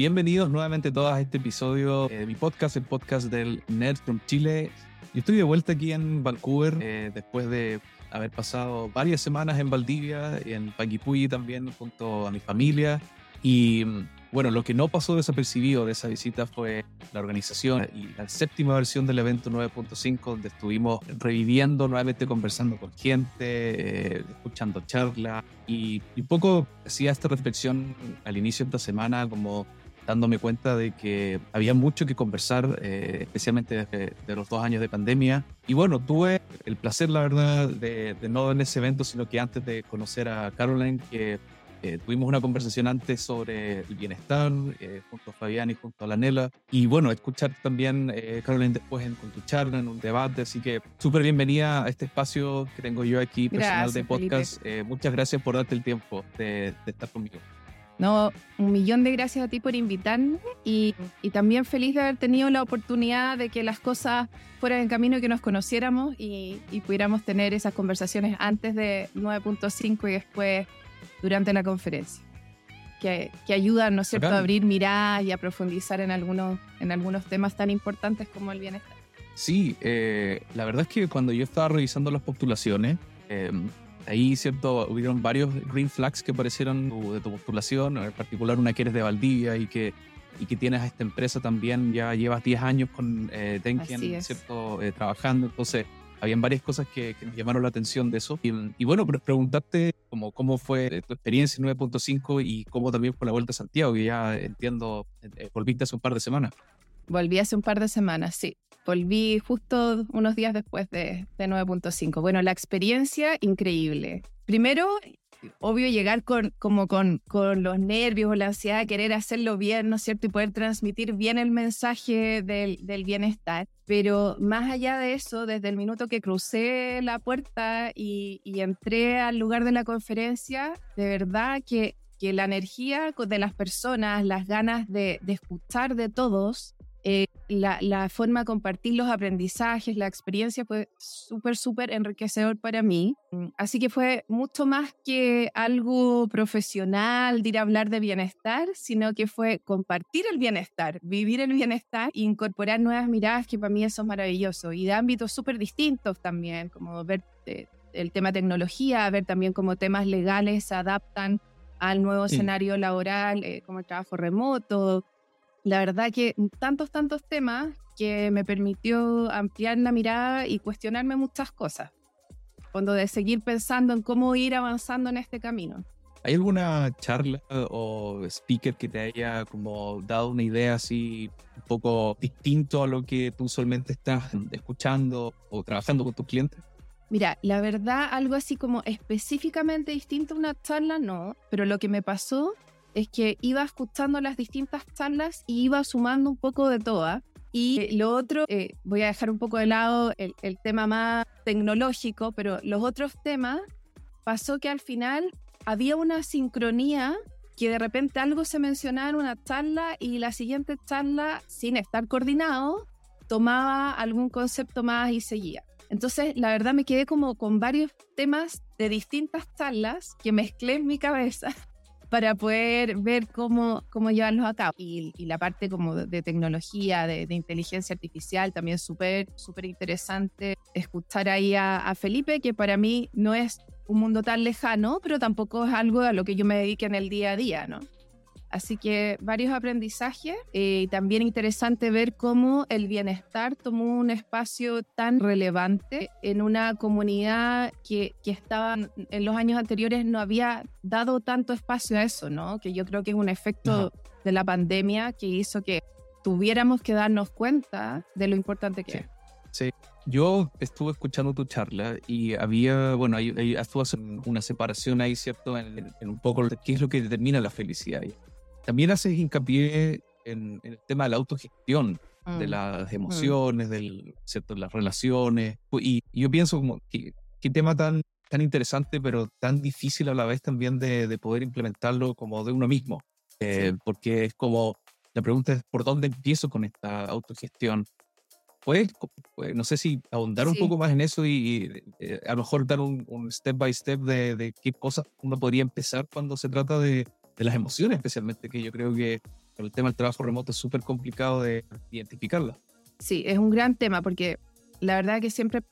bienvenidos nuevamente todos a este episodio de mi podcast, el podcast del Nerd from Chile. Yo estoy de vuelta aquí en Vancouver eh, después de haber pasado varias semanas en Valdivia, en Panguipulli también, junto a mi familia. Y bueno, lo que no pasó desapercibido de esa visita fue la organización y la séptima versión del evento 9.5, donde estuvimos reviviendo, nuevamente conversando con gente, eh, escuchando charlas y un poco hacía esta reflexión al inicio de esta semana como dándome cuenta de que había mucho que conversar, eh, especialmente desde de los dos años de pandemia. Y bueno, tuve el placer, la verdad, de, de, no en ese evento, sino que antes de conocer a Caroline, que eh, tuvimos una conversación antes sobre el bienestar, eh, junto a Fabián y junto a la Nela. Y bueno, escuchar también, eh, Caroline, después en, con tu charla, en un debate. Así que súper bienvenida a este espacio que tengo yo aquí, personal de podcast. Eh, muchas gracias por darte el tiempo de, de estar conmigo. No, un millón de gracias a ti por invitarme y, y, también feliz de haber tenido la oportunidad de que las cosas fueran en camino y que nos conociéramos y, y pudiéramos tener esas conversaciones antes de 9.5 y después durante la conferencia. Que, que ayudan, ¿no es cierto?, a abrir miradas y a profundizar en algunos, en algunos temas tan importantes como el bienestar. Sí, eh, la verdad es que cuando yo estaba revisando las postulaciones, eh, ahí, ¿cierto? Hubieron varios green flags que aparecieron de tu postulación, en particular una que eres de Valdivia y que, y que tienes a esta empresa también, ya llevas 10 años con eh, ¿cierto? Eh, trabajando, entonces habían varias cosas que, que, nos llamaron la atención de eso. Y, y bueno, preguntarte como, cómo fue tu experiencia en 9.5 y cómo también fue la vuelta a Santiago, que ya entiendo, eh, volviste hace un par de semanas. Volví hace un par de semanas, sí. Volví justo unos días después de, de 9.5. Bueno, la experiencia increíble. Primero, obvio llegar con, como con, con los nervios o la ansiedad de querer hacerlo bien, ¿no es cierto? Y poder transmitir bien el mensaje del, del, bienestar. Pero más allá de eso, desde el minuto que crucé la puerta y, y entré al lugar de la conferencia, de verdad que, que la energía de las personas, las ganas de, de escuchar de todos, eh, la, la, forma de compartir los aprendizajes, la experiencia fue súper, súper enriquecedor para mí. Así que fue mucho más que algo profesional de ir a hablar de bienestar, sino que fue compartir el bienestar, vivir el bienestar e incorporar nuevas miradas, que para mí eso es maravilloso. Y de ámbitos súper distintos también, como ver eh, el tema tecnología, ver también cómo temas legales se adaptan al nuevo sí. escenario laboral, eh, como el trabajo remoto, la verdad que tantos, tantos temas que me permitió ampliar la mirada y cuestionarme muchas cosas. Cuando de seguir pensando en cómo ir avanzando en este camino. ¿Hay alguna charla o speaker que te haya como dado una idea así un poco distinto a lo que tú usualmente estás escuchando o trabajando con tus clientes? Mira, la verdad, algo así como específicamente distinto a una charla, no, pero lo que me pasó es que iba escuchando las distintas charlas y iba sumando un poco de todas. Y eh, lo otro, eh, voy a dejar un poco de lado el, el, tema más tecnológico, pero los otros temas, pasó que al final había una sincronía que de repente algo se mencionaba en una charla y la siguiente charla, sin estar coordinado, tomaba algún concepto más y seguía. Entonces, la verdad me quedé como con varios temas de distintas charlas que mezclé en mi cabeza para poder ver cómo, cómo llevarlos a cabo. Y, la parte como de, tecnología, de, de, inteligencia artificial, también súper, súper interesante escuchar ahí a, a, Felipe, que para mí no es un mundo tan lejano, pero tampoco es algo a lo que yo me dedique en el día a día, ¿no? Así que varios aprendizajes y eh, también interesante ver cómo el bienestar tomó un espacio tan relevante en una comunidad que, que estaba en los años anteriores no había dado tanto espacio a eso, ¿no? Que yo creo que es un efecto Ajá. de la pandemia que hizo que tuviéramos que darnos cuenta de lo importante que sí. es. Sí, yo estuve escuchando tu charla y había, bueno, ahí, ahí estuvo una separación ahí, ¿cierto? En, en, un poco qué es lo que determina la felicidad. También haces hincapié en, en el tema de la autogestión, mm. de las emociones, mm. del, ¿cierto? las relaciones. Y, y yo pienso como, ¿qué, qué tema tan, tan interesante, pero tan difícil a la vez también de, de poder implementarlo como de uno mismo. Eh, sí. Porque es como, la pregunta es, ¿por dónde empiezo con esta autogestión? Puedes, no sé si ahondar sí. un poco más en eso y, y eh, a lo mejor dar un, un, step by step de, de qué cosas uno podría empezar cuando se trata de, de las emociones, especialmente, que yo creo que con el tema del trabajo remoto es súper complicado de identificarla. Sí, es un gran tema porque la verdad que siempre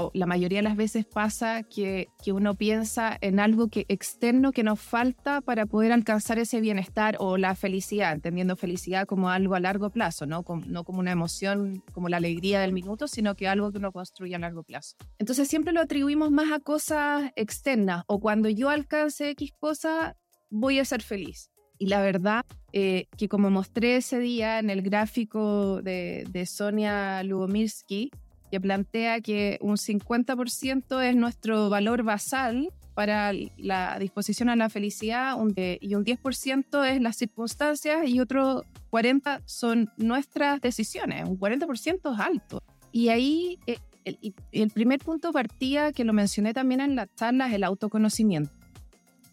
o la mayoría de las veces pasa que, que, uno piensa en algo que externo que nos falta para poder alcanzar ese bienestar o la felicidad, entendiendo felicidad como algo a largo plazo, ¿no? Como, no como una emoción como la alegría del minuto, sino que algo que uno construye a largo plazo. Entonces siempre lo atribuimos más a cosas externas o cuando yo alcance X cosa, voy a ser feliz. Y la verdad eh, que como mostré ese día en el gráfico de, de Sonia Lubomirsky, que plantea que un 50% es nuestro valor basal para la disposición a la felicidad y un 10% es las circunstancias y otro 40% son nuestras decisiones. Un 40% es alto. Y ahí eh, el, el primer punto partía, que lo mencioné también en las charlas, el autoconocimiento.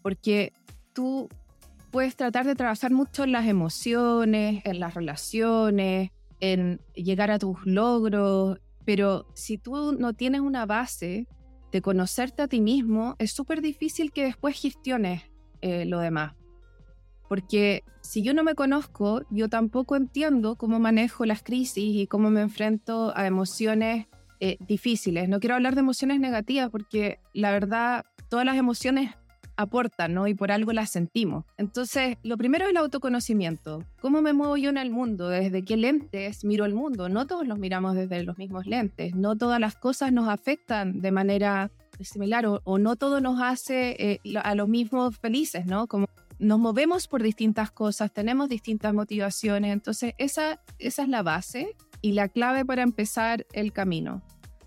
Porque tú puedes tratar de trabajar mucho en las emociones, en las relaciones, en llegar a tus logros, pero si tú no tienes una base de conocerte a ti mismo, es súper difícil que después gestiones eh, lo demás. Porque si yo no me conozco, yo tampoco entiendo cómo manejo las crisis y cómo me enfrento a emociones eh, difíciles. No quiero hablar de emociones negativas porque la verdad todas las emociones aportan, ¿no? Y por algo las sentimos. Entonces, lo primero es el autoconocimiento. ¿Cómo me muevo yo en el mundo? ¿Desde qué lentes miro el mundo? No todos los miramos desde los mismos lentes. No todas las cosas nos afectan de manera similar o, no todo nos hace eh, a los mismos felices, ¿no? Como nos movemos por distintas cosas, tenemos distintas motivaciones. Entonces, esa, esa es la base y la clave para empezar el camino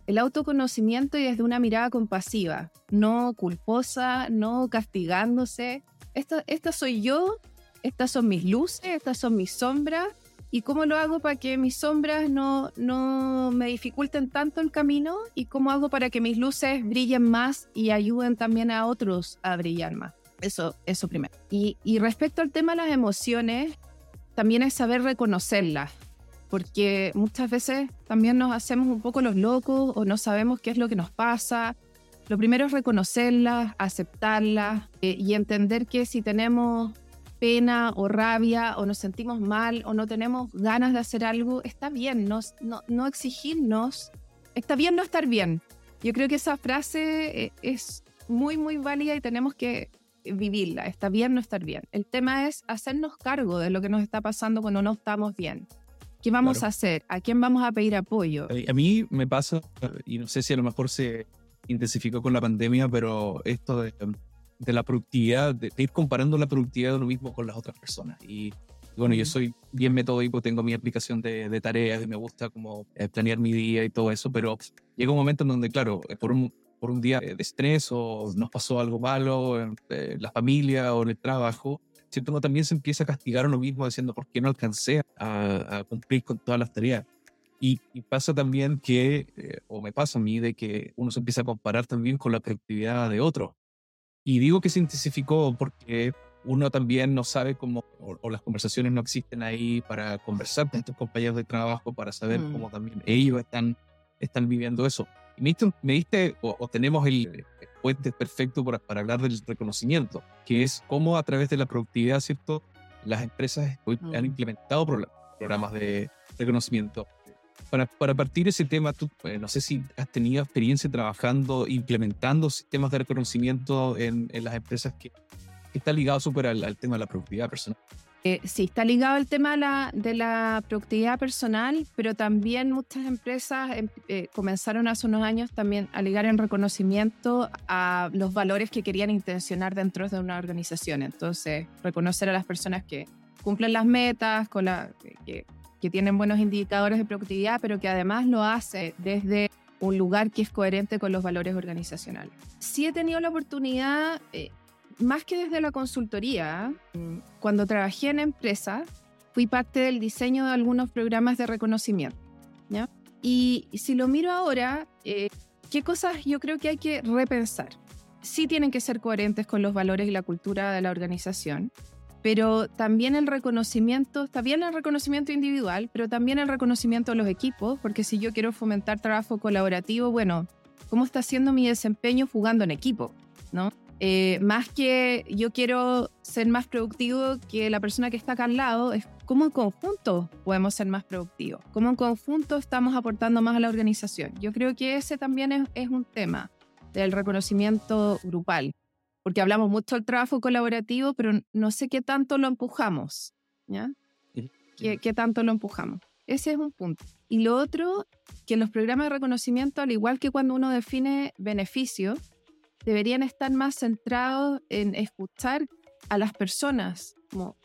el autoconocimiento y desde una mirada compasiva, no culposa, no castigándose. Esta, esta soy yo, estas son mis luces, estas son mis sombras. ¿Y cómo lo hago para que mis sombras no, no me dificulten tanto el camino? ¿Y cómo hago para que mis luces brillen más y ayuden también a otros a brillar más? Eso, eso primero. Y, y respecto al tema de las emociones, también es saber reconocerlas porque muchas veces también nos hacemos un poco los locos o no sabemos qué es lo que nos pasa. Lo primero es reconocerlas, aceptarlas eh, y entender que si tenemos pena o rabia o nos sentimos mal o no tenemos ganas de hacer algo, está bien, no, no, exigirnos, está bien no estar bien. Yo creo que esa frase eh, es muy, muy válida y tenemos que vivirla. Está bien no estar bien. El tema es hacernos cargo de lo que nos está pasando cuando no estamos bien. ¿Qué vamos a hacer? ¿A quién vamos a pedir apoyo? A mí me pasa, y no sé si a lo mejor se intensificó con la pandemia, pero esto de, la productividad, de, ir comparando la productividad de uno mismo con las otras personas. Y, bueno, yo soy bien metódico, tengo mi aplicación de, tareas y me gusta como eh, planear mi día y todo eso, pero llega un momento en donde, claro, eh, por un, por un día de estrés o nos pasó algo malo en la familia o en el trabajo, siento que también se empieza a castigar a uno mismo diciendo por qué no alcancé a, cumplir con todas las tareas. Y, pasa también que, eh, o me pasa a mí, de que uno se empieza a comparar también con la productividad de otro. Y digo que se intensificó porque uno también no sabe cómo, o, las conversaciones no existen ahí para conversar con estos compañeros de trabajo, para saber mm. cómo también ellos están, están viviendo eso. Y me diste, me diste o, tenemos el, puente perfecto para, para, hablar del reconocimiento, que es cómo a través de la productividad, ¿cierto? Las empresas han implementado programas de reconocimiento. Para, para partir ese tema, tú, eh, no sé si has tenido experiencia trabajando, implementando sistemas de reconocimiento en, en las empresas que, que está ligado súper al, al tema de la productividad personal. Eh, sí, está ligado al tema de la, productividad personal, pero también muchas empresas em, eh, comenzaron hace unos años también a ligar en reconocimiento a los valores que querían intencionar dentro de una organización. Entonces, reconocer a las personas que cumplen las metas, con la, que, tienen buenos indicadores de productividad, pero que además lo hace desde un lugar que es coherente con los valores organizacionales. Sí he tenido la oportunidad, eh, más que desde la consultoría, cuando trabajé en empresa, fui parte del diseño de algunos programas de reconocimiento. ¿ya? Y si lo miro ahora, eh, ¿qué cosas yo creo que hay que repensar? Sí tienen que ser coherentes con los valores y la cultura de la organización, pero también el reconocimiento, está bien el reconocimiento individual, pero también el reconocimiento de los equipos, porque si yo quiero fomentar trabajo colaborativo, bueno, ¿cómo está siendo mi desempeño jugando en equipo? ¿no? Eh, más que yo quiero ser más productivo que la persona que está acá al lado, es cómo en conjunto podemos ser más productivos, cómo en conjunto estamos aportando más a la organización. Yo creo que ese también es, es un tema del reconocimiento grupal, porque hablamos mucho del trabajo colaborativo, pero no sé qué tanto lo empujamos, ¿ya? ¿Qué, qué tanto lo empujamos? Ese es un punto. Y lo otro, que los programas de reconocimiento, al igual que cuando uno define beneficios, deberían estar más centrados en escuchar a las personas,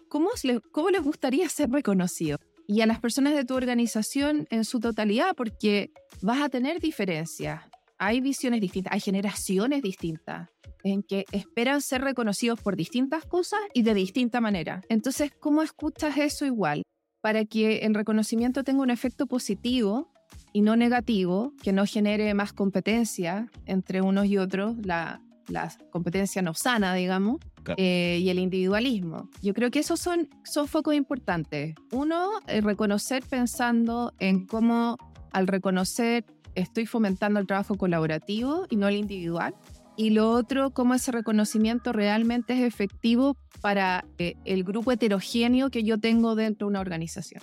¿cómo, les, ¿cómo les gustaría ser reconocidos? Y a las personas de tu organización en su totalidad, porque vas a tener diferencias. Hay visiones distintas, hay generaciones distintas en que esperan ser reconocidos por distintas cosas y de distinta manera. Entonces, ¿cómo escuchas eso igual? Para que el reconocimiento tenga un efecto positivo y no negativo, que no genere más competencia entre unos y otros, la, la competencia no sana, digamos, Claro. eh, y el individualismo. Yo creo que esos son, son focos importantes. Uno, el reconocer pensando en cómo al reconocer estoy fomentando el trabajo colaborativo y no el individual. Y lo otro, cómo ese reconocimiento realmente es efectivo para eh, el grupo heterogéneo que yo tengo dentro de una organización.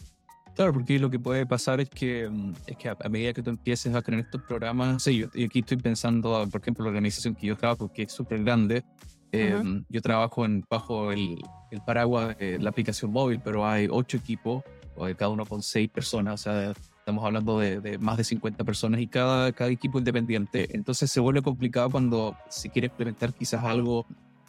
Claro, porque lo que puede pasar es que, mm, es que a, medida que tú empieces a tener estos programas, sí, yo y aquí estoy pensando, por ejemplo, la organización que yo trabajo, que es súper grande, eh, Ujú. yo trabajo en, bajo el, el paraguas de la aplicación móvil, pero hay ocho equipos, cada uno con seis personas, o sea, estamos hablando de, de más de 50 personas y cada, cada equipo independiente. Entonces se vuelve complicado cuando se quiere implementar quizás algo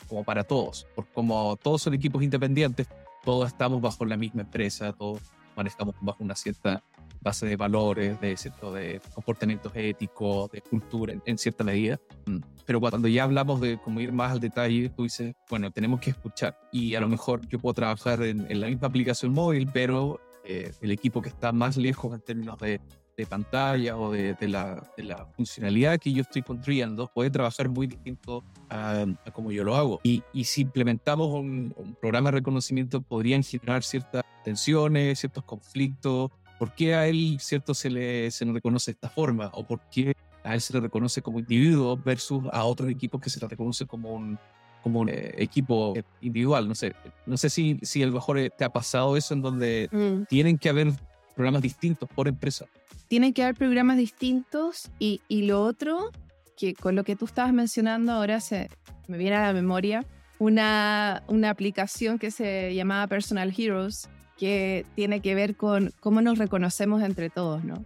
como para todos, porque como todos son equipos independientes, todos estamos bajo la misma empresa, todos manejamos bajo una cierta base de valores, de, cierto, de comportamientos éticos, de cultura, en, en cierta medida. Mm. Pero cuando ya hablamos de cómo ir más al detalle, tú dices, bueno, tenemos que escuchar. Y a lo mejor yo puedo trabajar en, en la misma aplicación móvil, pero eh, el equipo que está más lejos en términos de, de pantalla o de, de la, de la funcionalidad que yo estoy construyendo puede trabajar muy distinto a, a como yo lo hago. Y, y si implementamos un, un programa de reconocimiento, podrían generar ciertas tensiones, ciertos conflictos. ¿Por qué a él, cierto, se le, se le reconoce de esta forma? ¿O por qué a él se le reconoce como individuo versus a otros equipos que se le reconoce como un, como un eh, equipo individual? No sé, no sé si, si a lo mejor eh, te ha pasado eso en donde tienen que haber programas distintos por empresa. Tienen que haber programas distintos y, y lo otro, que con lo que tú estabas mencionando ahora se me viene a la memoria, una, una aplicación que se llamaba Personal Heroes, que tiene que ver con cómo nos reconocemos entre todos, ¿no?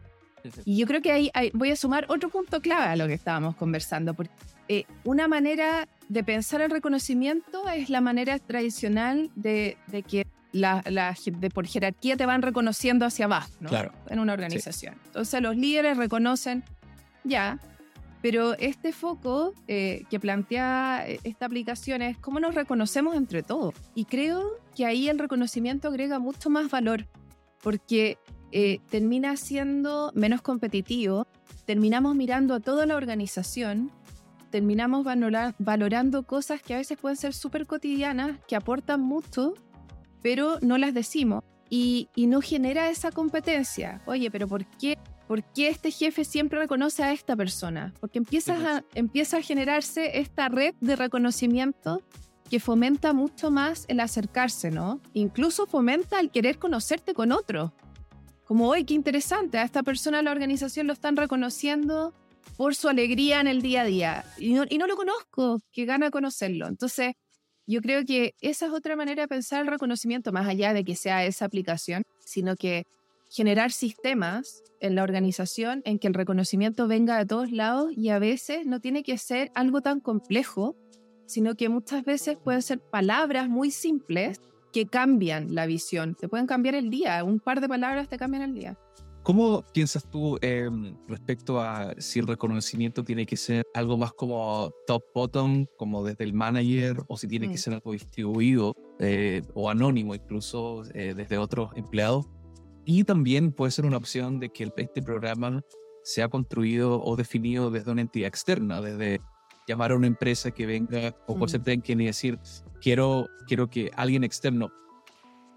Y yo creo que ahí, ahí voy a sumar otro punto clave a lo que estábamos conversando, porque eh, una manera de pensar el reconocimiento es la manera tradicional de, de que la, de por jerarquía te van reconociendo hacia abajo, ¿no? Claro. En una organización. Entonces los líderes reconocen, ya, pero este foco eh, que plantea eh, esta aplicación es cómo nos reconocemos entre todos. Y creo que ahí el reconocimiento agrega mucho más valor, porque eh, termina siendo menos competitivo, terminamos mirando a toda la organización, terminamos valora- valorando cosas que a veces pueden ser súper cotidianas, que aportan mucho, pero no las decimos. Y, y no genera esa competencia. Oye, pero ¿por qué, ¿por qué este jefe siempre reconoce a esta persona? Porque empiezas a, empieza a generarse esta red de reconocimiento que fomenta mucho más el acercarse, ¿no? Incluso fomenta el querer conocerte con otro. Como, hoy qué interesante, a esta persona la organización lo están reconociendo por su alegría en el día a día. Y no, y no lo conozco, que gana conocerlo. Entonces, yo creo que esa es otra manera de pensar el reconocimiento, más allá de que sea esa aplicación, sino que generar sistemas en la organización en que el reconocimiento venga de todos lados y a veces no tiene que ser algo tan complejo, sino que muchas veces pueden ser palabras muy simples que cambian la visión, te pueden cambiar el día, un par de palabras te cambian el día. ¿Cómo piensas tú eh, respecto a si el reconocimiento tiene que ser algo más como top-bottom, como desde el manager, o si tiene Mm. que ser algo distribuido eh, o anónimo incluso eh, desde otros empleados? Y también puede ser una opción de que el, este programa sea construido o definido desde una entidad externa, desde llamar a una empresa que venga o Mm. concertar en y decir, quiero, quiero que alguien externo.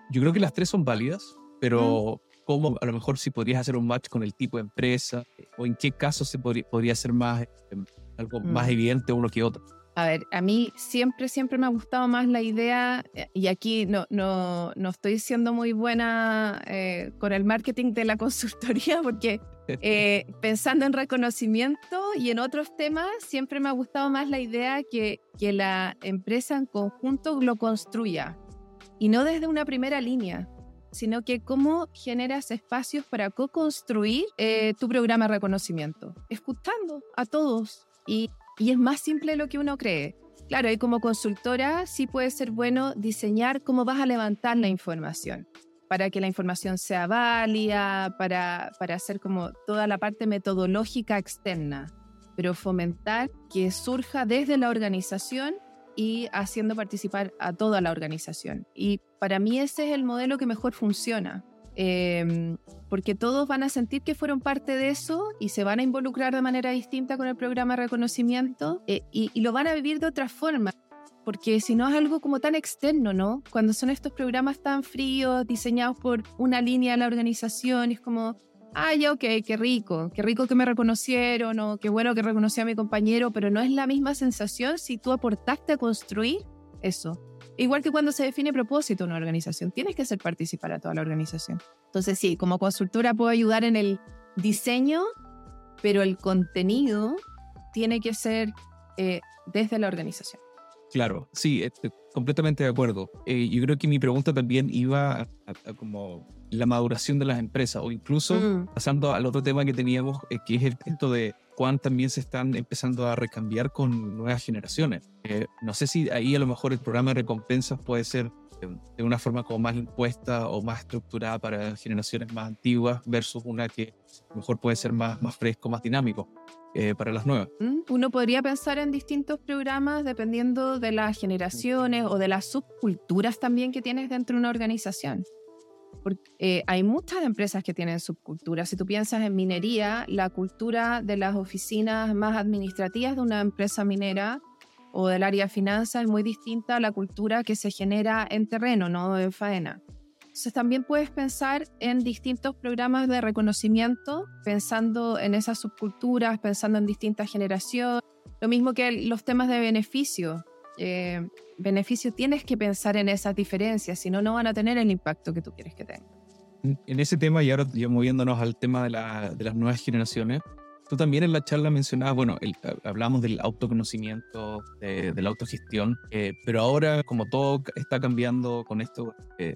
Yo creo que las tres son válidas, pero cómo a lo mejor si podrías hacer un match con el tipo de empresa o en qué caso se podría, podría ser más eh, algo Mm. más evidente uno que otro. A ver, a mí siempre, siempre me ha gustado más la idea, eh, y aquí no, no, no estoy siendo muy buena eh, con el marketing de la consultoría, porque eh, pensando en reconocimiento y en otros temas, siempre me ha gustado más la idea que, que la empresa en conjunto lo construya, y no desde una primera línea sino que cómo generas espacios para co-construir tu programa de reconocimiento, escuchando a todos y y es más simple lo que uno cree. Claro, y como consultora sí puede ser bueno diseñar cómo vas a levantar la información para que la información sea válida, para, para hacer como toda la parte metodológica externa, pero fomentar que surja desde la organización y haciendo participar a toda la organización. Y para mí ese es el modelo que mejor funciona. Em, porque todos van a sentir que fueron parte de eso y se van a involucrar de manera distinta con el programa de reconocimiento eh, y, lo van a vivir de otra forma. Porque si no es algo como tan externo, ¿no? Cuando son estos programas tan fríos, diseñados por una línea de la organización, es como, ah, ya, ok, qué rico, qué rico que me reconocieron o qué bueno que reconocí a mi compañero, pero no es la misma sensación si tú aportaste a construir eso. Igual que cuando se define propósito una organización, tienes que hacer participar a toda la organización. Entonces sí, como consultora puedo ayudar en el diseño, pero el contenido tiene que ser eh, desde la organización. Claro, sí, estoy completamente de acuerdo. Eh, yo creo que mi pregunta también iba a, como la maduración de las empresas o incluso mm. pasando al otro tema que teníamos, eh, que es el punto de también se están empezando a recambiar con nuevas generaciones. Eh, no sé si ahí a lo mejor el programa de recompensas puede ser de una forma como más impuesta o más estructurada para generaciones más antiguas versus una que mejor puede ser más, más fresco, más dinámico. Eh, para las nuevas. Mm, uno podría pensar en distintos programas dependiendo de las generaciones o de las subculturas también que tienes dentro de una organización. Porque, eh, hay muchas empresas que tienen subculturas. Si tú piensas en minería, la cultura de las oficinas más administrativas de una empresa minera o del área de finanzas es muy distinta a la cultura que se genera en terreno, no en faena. Entonces también puedes pensar en distintos programas de reconocimiento, pensando en esas subculturas, pensando en distintas generaciones. Lo mismo que los temas de beneficio. Eh, beneficio tienes que pensar en esas diferencias, si no, no van a tener el impacto que tú quieres que tengan. En ese tema, y ahora ya moviéndonos al tema de, las nuevas generaciones, tú también en la charla mencionabas, bueno, hablamos del autoconocimiento, de, la autogestión, eh, pero ahora como todo está cambiando con esto, eh,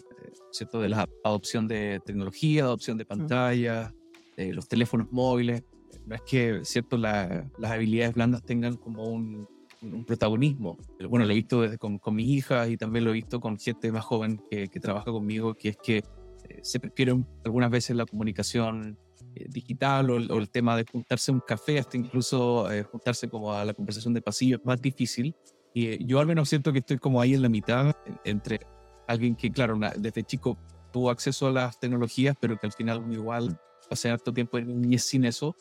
¿cierto? De la adopción de tecnología, adopción de pantallas, de los teléfonos móviles, no es que, ¿cierto? las habilidades blandas tengan como un, un protagonismo. Bueno, lo he visto desde con, con mis hijas y también lo he visto con gente más joven que, que trabaja conmigo, que es que eh, se prefiere algunas veces la comunicación eh, digital o, el tema de juntarse a un café, hasta incluso eh, juntarse como a la conversación de pasillo es más difícil. Y yo al menos siento que estoy como ahí en la mitad entre alguien que, claro, desde chico tuvo acceso a las tecnologías, pero que al final igual pasé harto tiempo en niñez sin eso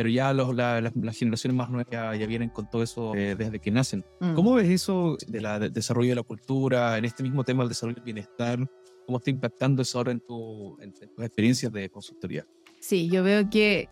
pero ya los, las generaciones más nuevas ya, vienen con todo eso eh, desde que nacen. Mm. ¿Cómo ves eso del desarrollo de la cultura, en este mismo tema del desarrollo del bienestar? ¿Cómo está impactando eso ahora en, tu, en, tus experiencias de consultoría? Sí, yo veo que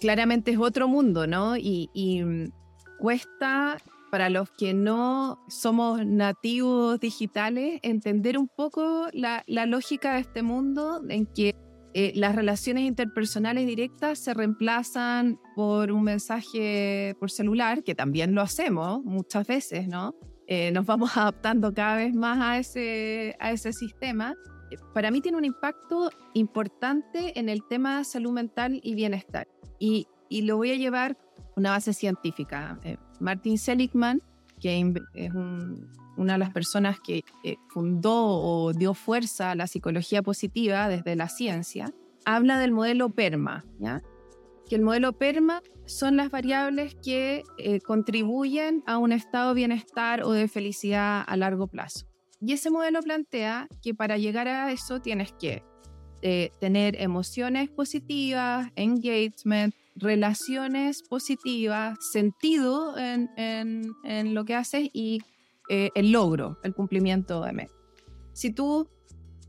claramente es otro mundo, ¿no? Y, y mm, cuesta para los que no somos nativos digitales entender un poco la, la lógica de este mundo en que eh, las relaciones interpersonales directas se reemplazan por un mensaje por celular, que también lo hacemos muchas veces, ¿no? Eh, nos vamos adaptando cada vez más a ese, a ese sistema. Eh, para mí tiene un impacto importante en el tema de salud mental y bienestar. Y, lo voy a llevar una base científica. Martin Seligman, que es un, una de las personas que eh, fundó o dio fuerza a la psicología positiva desde la ciencia, habla del modelo PERMA, que el modelo PERMA son las variables que eh, contribuyen a un estado de bienestar o de felicidad a largo plazo. Y ese modelo plantea que para llegar a eso tienes que eh, tener emociones positivas, engagement, relaciones positivas, sentido en, en, en lo que haces y eh, el logro, el cumplimiento de metas. Si tú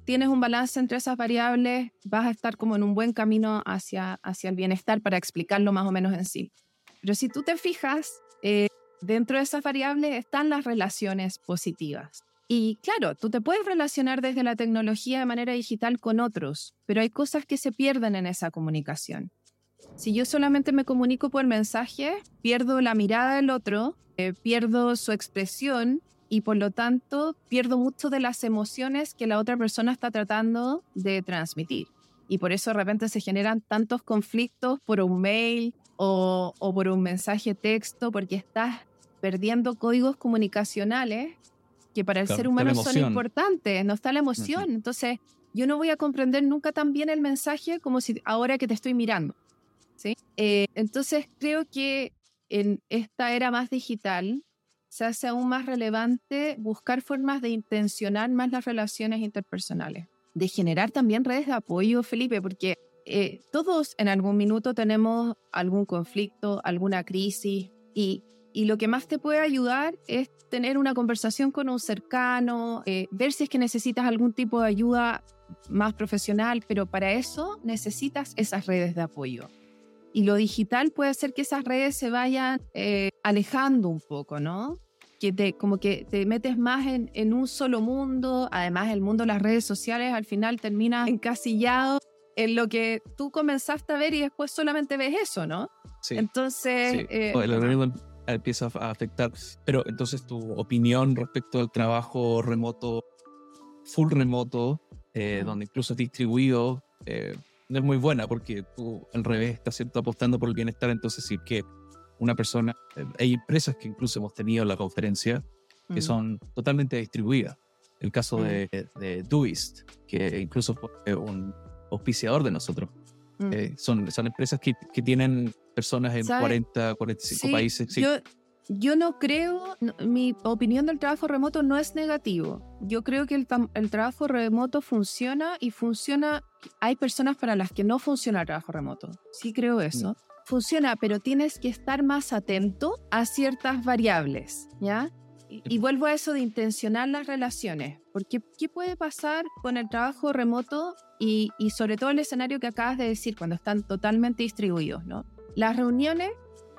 tienes un balance entre esas variables, vas a estar como en un buen camino hacia, hacia el bienestar para explicarlo más o menos en sí. Pero si tú te fijas, eh, dentro de esas variables están las relaciones positivas. Y claro, tú te puedes relacionar desde la tecnología de manera digital con otros, pero hay cosas que se pierden en esa comunicación. Si yo solamente me comunico por mensaje, pierdo la mirada del otro, eh, pierdo su expresión y por lo tanto pierdo mucho de las emociones que la otra persona está tratando de transmitir. Y por eso de repente se generan tantos conflictos por un mail o, o por un mensaje texto, porque estás perdiendo códigos comunicacionales que para el ser humano son importantes, no está la emoción. Entonces, yo no voy a comprender nunca tan bien el mensaje como si ahora que te estoy mirando. ¿sí? Eh, entonces, creo que en esta era más digital se hace aún más relevante buscar formas de intencionar más las relaciones interpersonales, de generar también redes de apoyo, Felipe, porque eh, todos en algún minuto tenemos algún conflicto, alguna crisis y y lo que más te puede ayudar es tener una conversación con un cercano, eh, ver si es que necesitas algún tipo de ayuda más profesional, pero para eso necesitas esas redes de apoyo. Y lo digital puede ser que esas redes se vayan eh, alejando un poco, ¿no? Que te, como que te metes más en, en un solo mundo, además el mundo de las redes sociales al final termina encasillado en lo que tú comenzaste a ver y después solamente ves eso, ¿no? Sí. Entonces... Sí. Eh, el algoritmo empieza a afectar. Pero entonces tu opinión respecto al trabajo remoto, full remoto, eh, donde incluso es distribuido, eh, no es muy buena porque tú al revés estás ¿cierto? apostando por el bienestar. Entonces, sí que una persona, eh, hay empresas que incluso hemos tenido en la conferencia que son totalmente distribuidas. El caso de, de Doist, que incluso fue un auspiciador de nosotros. son, son empresas que, que tienen personas en 40, 45 países. Yo, yo no creo, mi opinión del trabajo remoto no es negativo. Yo creo que el, el, trabajo remoto funciona y funciona. Hay personas para las que no funciona el trabajo remoto. Sí creo eso. Funciona, pero tienes que estar más atento a ciertas variables, ¿ya? Y, vuelvo a eso de intencionar las relaciones, porque ¿qué puede pasar con el trabajo remoto y, y sobre todo el escenario que acabas de decir, cuando están totalmente distribuidos, ¿no? Las reuniones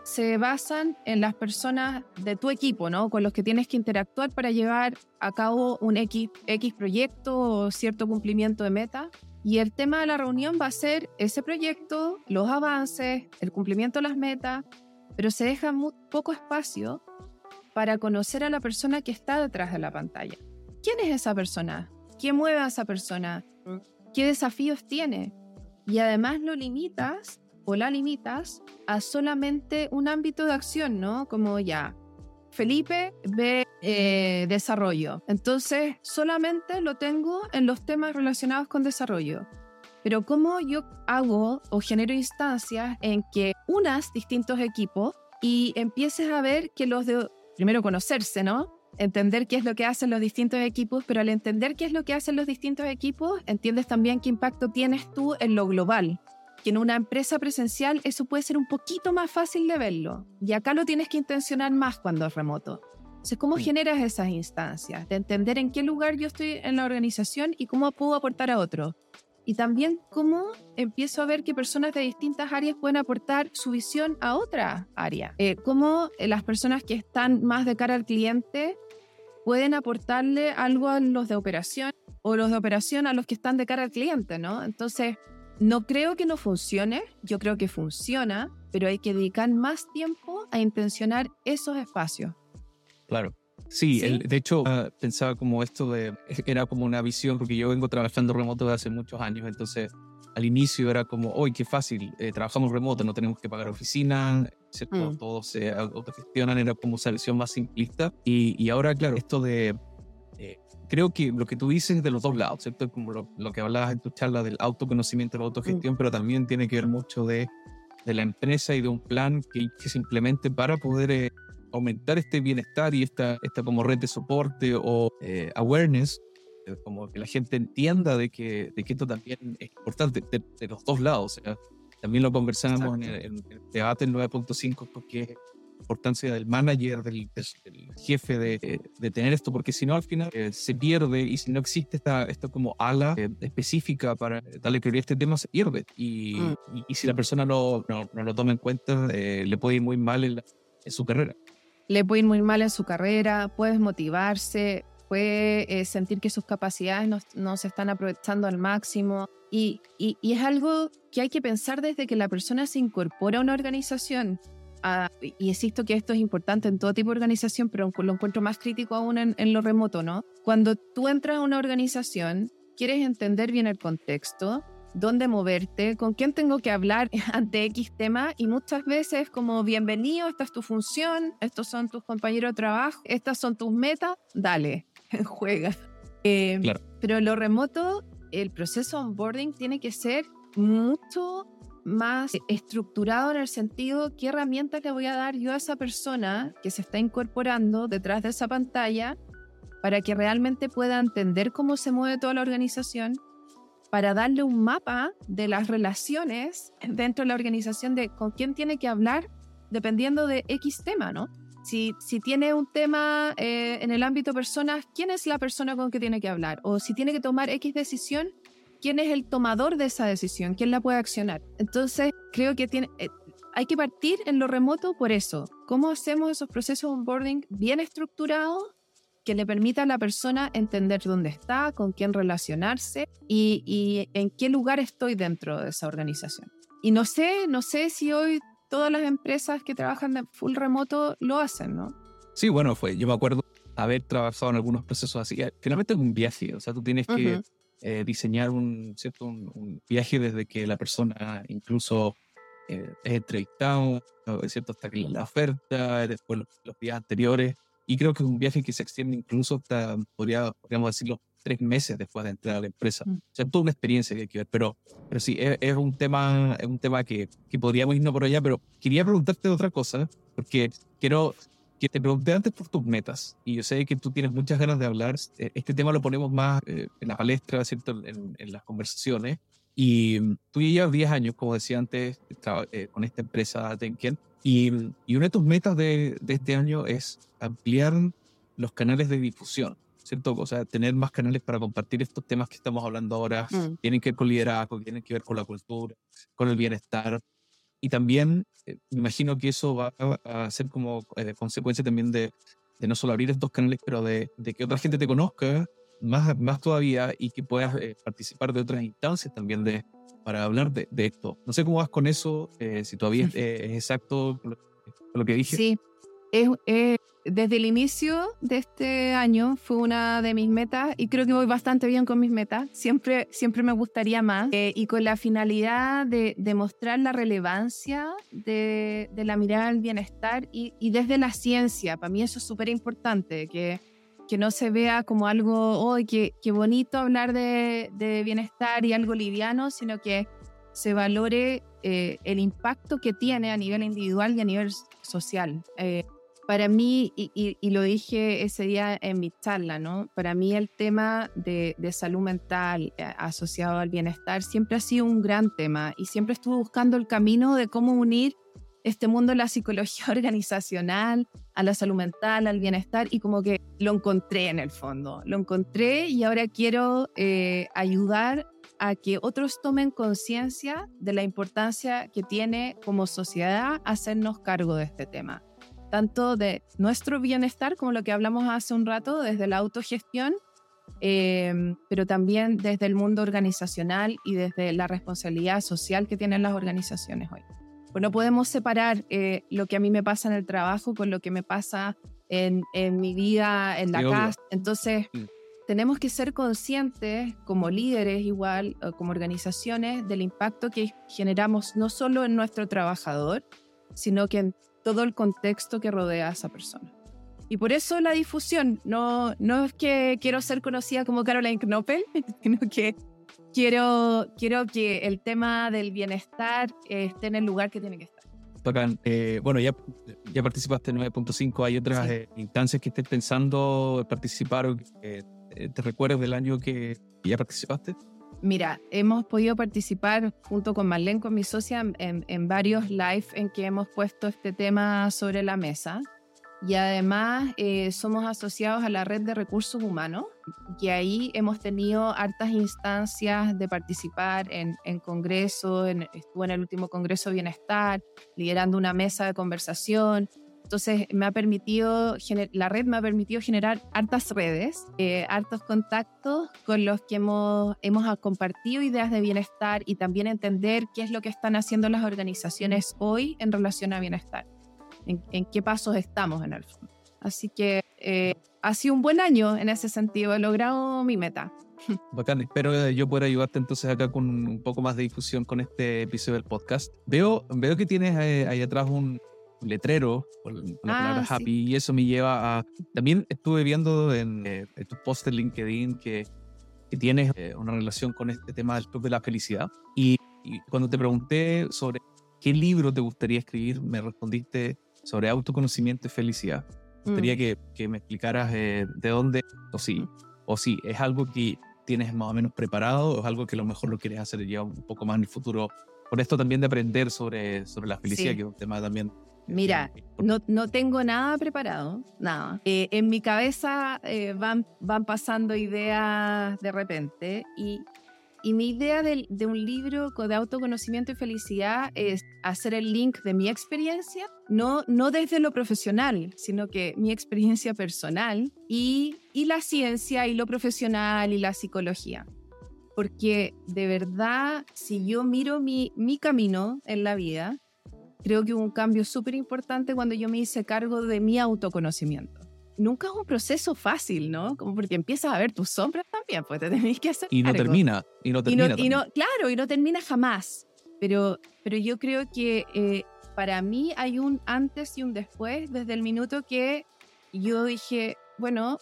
se basan en las personas de tu equipo, ¿no? Con los que tienes que interactuar para llevar a cabo un X, X proyecto o cierto cumplimiento de meta. Y el tema de la reunión va a ser ese proyecto, los avances, el cumplimiento de las metas, pero se deja muy poco espacio para conocer a la persona que está detrás de la pantalla. ¿Quién es esa persona? ¿Quién mueve a esa persona? ¿Qué desafíos tiene? Y además lo limitas o la limitas a solamente un ámbito de acción, ¿no? Como ya, Felipe ve eh, desarrollo. Entonces, solamente lo tengo en los temas relacionados con desarrollo. Pero ¿cómo yo hago o genero instancias en que unas distintos equipos y empieces a ver que los de, primero conocerse, ¿no? Entender qué es lo que hacen los distintos equipos, pero al entender qué es lo que hacen los distintos equipos, entiendes también qué impacto tienes tú en lo global que en una empresa presencial eso puede ser un poquito más fácil de verlo. Y acá lo tienes que intencionar más cuando es remoto. Entonces, ¿cómo generas esas instancias? De entender en qué lugar yo estoy en la organización y cómo puedo aportar a otro. Y también cómo empiezo a ver que personas de distintas áreas pueden aportar su visión a otra área. Eh, cómo las personas que están más de cara al cliente pueden aportarle algo a los de operación o los de operación a los que están de cara al cliente, ¿no? Entonces, no creo que no funcione, yo creo que funciona, pero hay que dedicar más tiempo a intencionar esos espacios. Claro. Sí, de hecho ah, pensaba como esto de, era como una visión, porque yo vengo trabajando remoto desde hace muchos años, entonces al inicio era como, hoy qué fácil, eh, trabajamos remoto, no tenemos que pagar oficina, ¿cierto? Mm. Todos se autogestionan, era como esa visión más simplista. Y, y ahora, claro, esto de creo que lo que tú dices de los dos lados, ¿cierto? Como lo, que hablabas en tu charla del autoconocimiento, la autogestión, pero también tiene que ver mucho de, de la empresa y de un plan que, que se implemente para poder eh, aumentar este bienestar y esta, esta como red de soporte o eh, awareness, eh, como que la gente entienda de que, de que esto también es importante de, los dos lados. también lo conversamos en el, en el, debate 9.5 porque importancia del manager, del, jefe de, de, tener esto, porque si no al final eh, se pierde y si no existe esta, esta como ala eh, específica para darle prioridad a este tema, se pierde. Y, mm. y, si la persona no, no, no, lo toma en cuenta, eh, le puede ir muy mal en, su carrera. le puede ir muy mal en su carrera, puede motivarse, puede eh, sentir que sus capacidades no, se están aprovechando al máximo. Y, y, es algo que hay que pensar desde que la persona se incorpora a una organización. Ah, y insisto que esto es importante en todo tipo de organización, pero lo encuentro más crítico aún en, en lo remoto, ¿no? Cuando tú entras a una organización, quieres entender bien el contexto, dónde moverte, con quién tengo que hablar ante X tema y muchas veces como bienvenido, esta es tu función, estos son tus compañeros de trabajo, estas son tus metas, dale, juega. Eh, pero lo remoto, el proceso onboarding tiene que ser mucho más estructurado en el sentido qué herramienta le voy a dar yo a esa persona que se está incorporando detrás de esa pantalla para que realmente pueda entender cómo se mueve toda la organización para darle un mapa de las relaciones dentro de la organización de con quién tiene que hablar dependiendo de X tema, ¿no? Si, si tiene un tema eh, en el ámbito personas, ¿quién es la persona con que tiene que hablar? O si tiene que tomar X decisión, ¿quién es el tomador de esa decisión? ¿Quién la puede accionar? Entonces, creo que tiene, eh, hay que partir en lo remoto por eso. ¿Cómo hacemos esos procesos de onboarding bien estructurados que le permita a la persona entender dónde está, con quién relacionarse y, en qué lugar estoy dentro de esa organización. Y no sé, no sé si hoy todas las empresas que trabajan de full remoto lo hacen, ¿no? Sí, bueno, fue. Yo me acuerdo haber trabajado en algunos procesos así. Finalmente es un viaje, o sea, tú tienes que eh, diseñar un, ¿cierto? Un, viaje desde que la persona incluso eh, es entrevistado, ¿cierto? hasta que la oferta, después los días anteriores y creo que es un viaje que se extiende incluso hasta, podría, podríamos decirlo, tres meses después de entrar a la empresa. Mm. O sea, toda una experiencia que hay que ver. Pero, pero sí, es, un tema, es un tema que, que podríamos irnos por allá, pero quería preguntarte otra cosa, porque quiero que te pregunté antes por tus metas. Y yo sé que tú tienes muchas ganas de hablar. E, este tema lo ponemos más eh, en la palestra, ¿cierto? En, en, las conversaciones. Y tú ya llevas 10 años, como decía antes, eh, con esta empresa Tenken. Y, y una de tus metas de, de, este año es ampliar los canales de difusión, ¿cierto? O sea, tener más canales para compartir estos temas que estamos hablando ahora. Mm. Tienen que ver con liderazgo, tienen que ver con la cultura, con el bienestar. Y también eh, me imagino que eso va a ser como eh, consecuencia también de, de, no solo abrir estos canales, pero de, de, que otra gente te conozca más, más todavía y que puedas eh, participar de otras instancias también de, para hablar de, de esto. No sé cómo vas con eso, eh, si todavía es, es exacto lo, que dije. Sí, es, desde el inicio de este año fue una de mis metas y creo que voy bastante bien con mis metas. Siempre, siempre me gustaría más eh, y con la finalidad de demostrar la relevancia de, de, la mirada al bienestar y, y desde la ciencia. Para mí eso es súper importante, que que no se vea como algo, hoy qué, qué, bonito hablar de, de, bienestar y algo liviano, sino que se valore eh, el impacto que tiene a nivel individual y a nivel social. Eh, para mí, y, y, lo dije ese día en mi charla, ¿no? Para mí el tema de, de, salud mental eh, asociado al bienestar siempre ha sido un gran tema y siempre estuve buscando el camino de cómo unir este mundo de la psicología organizacional, a la salud mental, al bienestar, y como que lo encontré en el fondo, lo encontré y ahora quiero eh, ayudar a que otros tomen conciencia de la importancia que tiene como sociedad hacernos cargo de este tema, tanto de nuestro bienestar como lo que hablamos hace un rato, desde la autogestión, eh, pero también desde el mundo organizacional y desde la responsabilidad social que tienen las organizaciones hoy. Pues no podemos separar eh, lo que a mí me pasa en el trabajo con lo que me pasa en, en mi vida, en la casa. Entonces, mm. tenemos que ser conscientes como líderes igual, como organizaciones, del impacto que generamos no solo en nuestro trabajador, sino que en todo el contexto que rodea a esa persona. Y por eso la difusión, no, no es que quiero ser conocida como Caroline Knoppel, sino que quiero, quiero que el tema del bienestar esté en el lugar que tiene que estar. Eh, bueno, ya, ya participaste en 9.5. ¿Hay otras eh, instancias que estés pensando participar o que eh, te recuerdes del año que ya participaste? Mira, hemos podido participar junto con Marlene, con mi socia, en, en varios live en que hemos puesto este tema sobre la mesa. Y además eh, somos asociados a la red de recursos humanos y ahí hemos tenido hartas instancias de participar en, en congresos, en, estuve en el último Congreso Bienestar, liderando una mesa de conversación Entonces me ha permitido, la red me ha permitido generar hartas redes, eh, hartos contactos con los que hemos, hemos compartido ideas de bienestar y también entender qué es lo que están haciendo las organizaciones hoy en relación a bienestar, en, qué pasos estamos en el fondo. Así que eh, ha sido un buen año en ese sentido, he logrado mi meta. Bacán, espero yo poder ayudarte entonces acá con un poco más de difusión con este episodio del podcast. Veo, veo que tienes eh, ahí atrás un, letrero con la palabra ah, happy y eso me lleva a... También estuve viendo en, eh, tu post LinkedIn que, que tienes eh, una relación con este tema del club de la felicidad y, cuando te pregunté sobre qué libro te gustaría escribir, me respondiste sobre autoconocimiento y felicidad. Me gustaría mm. que, que, me explicaras de dónde, o sí, o sí, es algo que tienes más o menos preparado o es algo que a lo mejor lo quieres hacer ya un poco más en el futuro. Por esto también de aprender sobre, sobre la felicidad, que es un tema también Mira, no, no, tengo nada preparado, nada. Eh, en mi cabeza eh, van, van pasando ideas de repente y, y mi idea de, de, un libro de autoconocimiento y felicidad es hacer el link de mi experiencia, no, no desde lo profesional, sino que mi experiencia personal y, y la ciencia y lo profesional y la psicología. Porque de verdad, si yo miro mi, mi camino en la vida, creo que hubo un cambio súper importante cuando yo me hice cargo de mi autoconocimiento. Nunca es un proceso fácil, ¿no? Como porque empiezas a ver tus sombras también, pues te tenés que hacer. Y no termina, y no termina. Y no, claro, y no termina jamás. Pero, pero yo creo que eh, para mí hay un antes y un después desde el minuto que yo dije, bueno,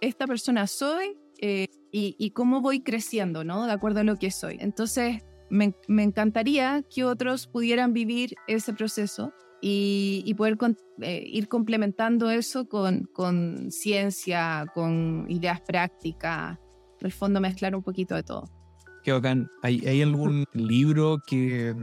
esta persona soy eh, y, y cómo voy creciendo, ¿no? De acuerdo a lo que soy. Entonces, me, encantaría que otros pudieran vivir ese proceso y, poder eh, ir complementando eso con, con ciencia, con ideas prácticas, en el fondo mezclar un poquito de todo. Qué bacán. ¿Hay, ¿Hay algún libro que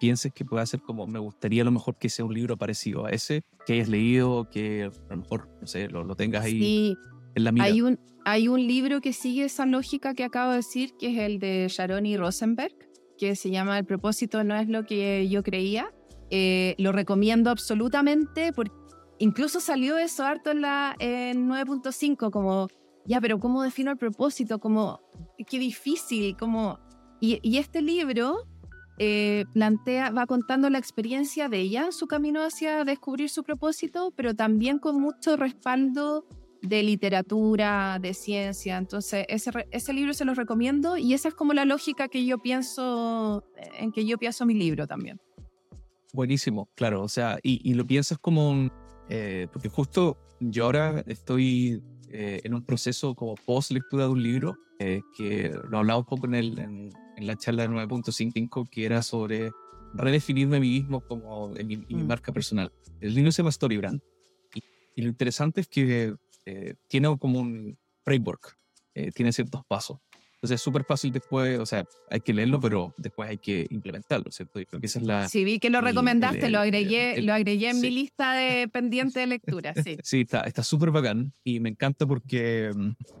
pienses que pueda ser como, me gustaría a lo mejor que sea un libro parecido a ese, que hayas leído, que a lo mejor, no sé, lo, lo tengas ahí en la mira? Hay un, hay un libro que sigue esa lógica que acabo de decir, que es el de Sharon y Rosenberg, que se llama El propósito no es lo que yo creía. Eh, lo recomiendo absolutamente, porque incluso salió eso harto en la en 9.5, como, ya, pero ¿cómo defino el propósito? Como, qué difícil, como... Y, este libro eh, plantea, va contando la experiencia de ella, su camino hacia descubrir su propósito, pero también con mucho respaldo de literatura, de ciencia. Entonces, ese, ese libro se los recomiendo y esa es como la lógica que yo pienso, en que yo pienso mi libro también. Buenísimo, claro. O sea, y, lo piensas como un... Eh, porque justo yo ahora estoy eh, en un proceso como post lectura de un libro eh, que lo hablaba un poco en, el, en, la charla de 9.55 que era sobre redefinirme a mí mismo como en mi, mm. marca personal. El libro se llama Storybrand y, y lo interesante es que eh, tiene como un framework, eh, tiene ciertos pasos. Entonces es súper fácil después, o sea, hay que leerlo, pero después hay que implementarlo, ¿cierto? Y creo que esa es la... Sí, vi que lo recomendaste, lo agregué, lo agregué en mi lista de pendiente de lectura, sí. sí, está súper bacán y me encanta porque,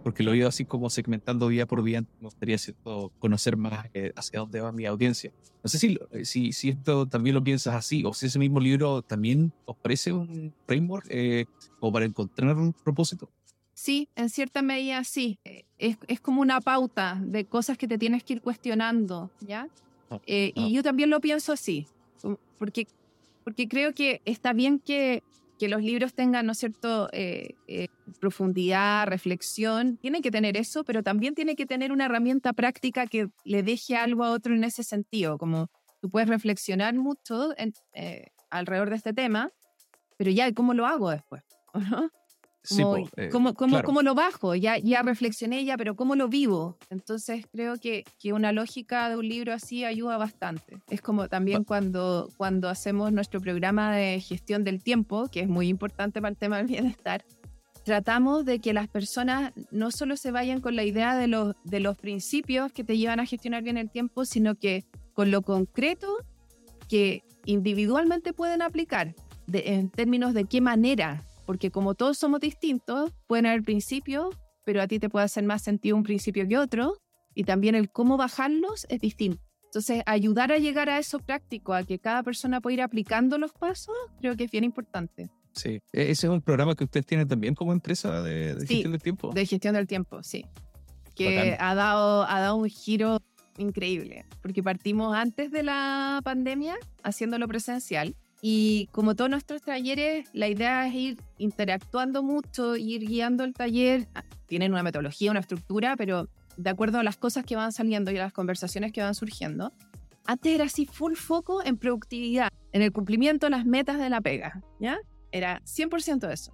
porque lo he ido así como segmentando día por día. Me gustaría ¿cierto? conocer más eh, hacia dónde va mi audiencia. No sé si, si, si esto también lo piensas así o si ese mismo libro también ofrece un framework eh, como para encontrar un propósito. Sí, en cierta medida sí. Eh, es, es, como una pauta de cosas que te tienes que ir cuestionando, ¿ya? Ah, eh, y ah. yo también lo pienso así, porque, porque creo que está bien que, que los libros tengan, ¿no es cierto?, eh, profundidad, reflexión. Tiene que tener eso, pero también tiene que tener una herramienta práctica que le deje algo a otro en ese sentido, como tú puedes reflexionar mucho alrededor de este tema, pero ya, ¿cómo lo hago después? ¿No? Eh, ¿cómo, cómo, lo bajo? Ya, ya reflexioné ya, pero ¿cómo lo vivo? Entonces creo que, que una lógica de un libro así ayuda bastante. Es como también cuando, cuando hacemos nuestro programa de gestión del tiempo, que es muy importante para el tema del bienestar, tratamos de que las personas no solo se vayan con la idea de los, de los principios que te llevan a gestionar bien el tiempo, sino que con lo concreto que individualmente pueden aplicar en términos de qué manera porque como todos somos distintos, pueden haber principios, pero a ti te puede hacer más sentido un principio que otro, y también el cómo bajarlos es distinto. Entonces, ayudar a llegar a eso práctico, a que cada persona pueda ir aplicando los pasos, creo que es bien importante. Sí. E-, ese es un programa que usted tiene también como empresa de, gestión del tiempo. De gestión del tiempo, sí. Que ha dado, ha dado un giro increíble, porque partimos antes de la pandemia haciéndolo presencial. Y como todos nuestros talleres, la idea es ir interactuando mucho, ir guiando el taller. Ah, tienen una metodología, una estructura, pero de acuerdo a las cosas que van saliendo y a las conversaciones que van surgiendo. Antes era así full foco en productividad, en el cumplimiento de las metas de la pega, ¿ya? Era 100% eso.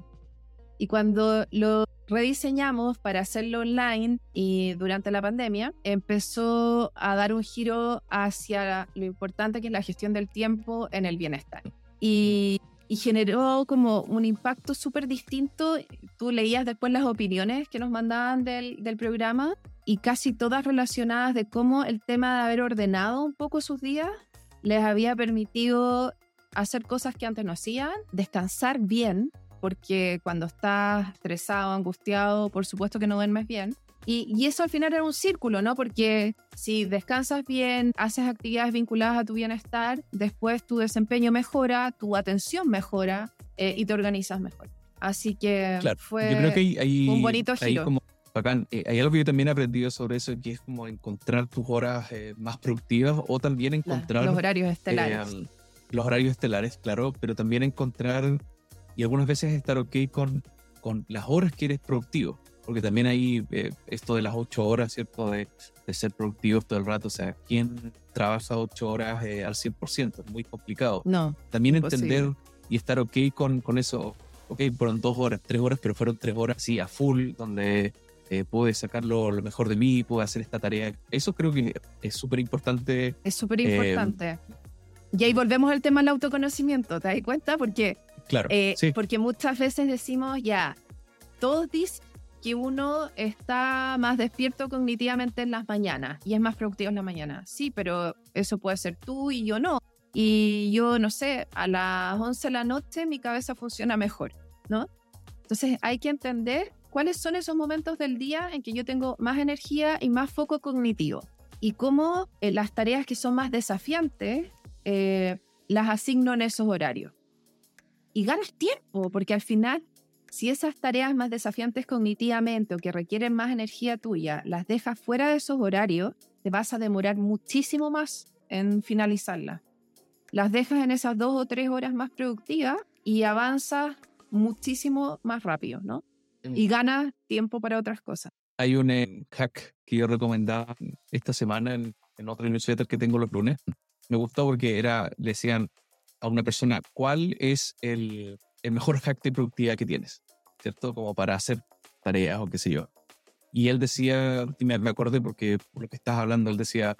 Y cuando lo rediseñamos para hacerlo online y durante la pandemia, empezó a dar un giro hacia lo importante que es la gestión del tiempo en el bienestar. Y, generó como un impacto súper distinto. Tú leías después las opiniones que nos mandaban del, del programa y casi todas relacionadas de cómo el tema de haber ordenado un poco sus días les había permitido hacer cosas que antes no hacían, descansar bien, porque cuando estás estresado, angustiado, por supuesto que no duermes bien. Y, eso al final era un círculo, ¿no? Porque si descansas bien, haces actividades vinculadas a tu bienestar, después tu desempeño mejora, tu atención mejora eh, y te organizas mejor. Así que fue yo creo que hay, un bonito giro. como bacán. Eh, hay algo que yo también he aprendido sobre eso, que es como encontrar tus horas eh, más productivas o también encontrar... los horarios estelares. los horarios estelares, claro, pero también encontrar y algunas veces estar ok con, con las horas que eres productivo, porque también hay eh, esto de las ocho horas, ¿cierto? De, de, ser productivo todo el rato, o sea, ¿quién trabaja ocho horas eh, al 100%? Es muy complicado. No. También entender y estar ok con, con eso, ok, fueron dos horas, tres horas, pero fueron tres horas, sí, a full, donde eh, pude sacar lo, mejor de mí, pude hacer esta tarea. Eso creo que es súper importante. Es súper importante. y ahí volvemos al tema del autoconocimiento, ¿te das cuenta? Porque Claro. Eh, porque muchas veces decimos, ya, todos dicen que uno está más despierto cognitivamente en las mañanas y es más productivo en la mañana. Sí, pero eso puede ser tú y yo no. Y yo, no sé, a las 11 de la noche mi cabeza funciona mejor, ¿no? Entonces hay que entender cuáles son esos momentos del día en que yo tengo más energía y más foco cognitivo. Y cómo eh, las tareas que son más desafiantes eh, las asigno en esos horarios y ganas tiempo, porque al final, si esas tareas más desafiantes cognitivamente o que requieren más energía tuya, las dejas fuera de esos horarios, te vas a demorar muchísimo más en finalizarlas. Las dejas en esas dos o tres horas más productivas y avanzas muchísimo más rápido, ¿no? Y ganas tiempo para otras cosas. Hay un eh, hack que yo recomendaba esta semana en, en otro newsletter que tengo los lunes. Me gustó porque era, le decían, a una persona cuál es el, el mejor hack de productividad que tienes, ¿cierto? Como para hacer tareas o qué sé yo. Y él decía, y me, me acordé porque por lo que estás hablando, él decía,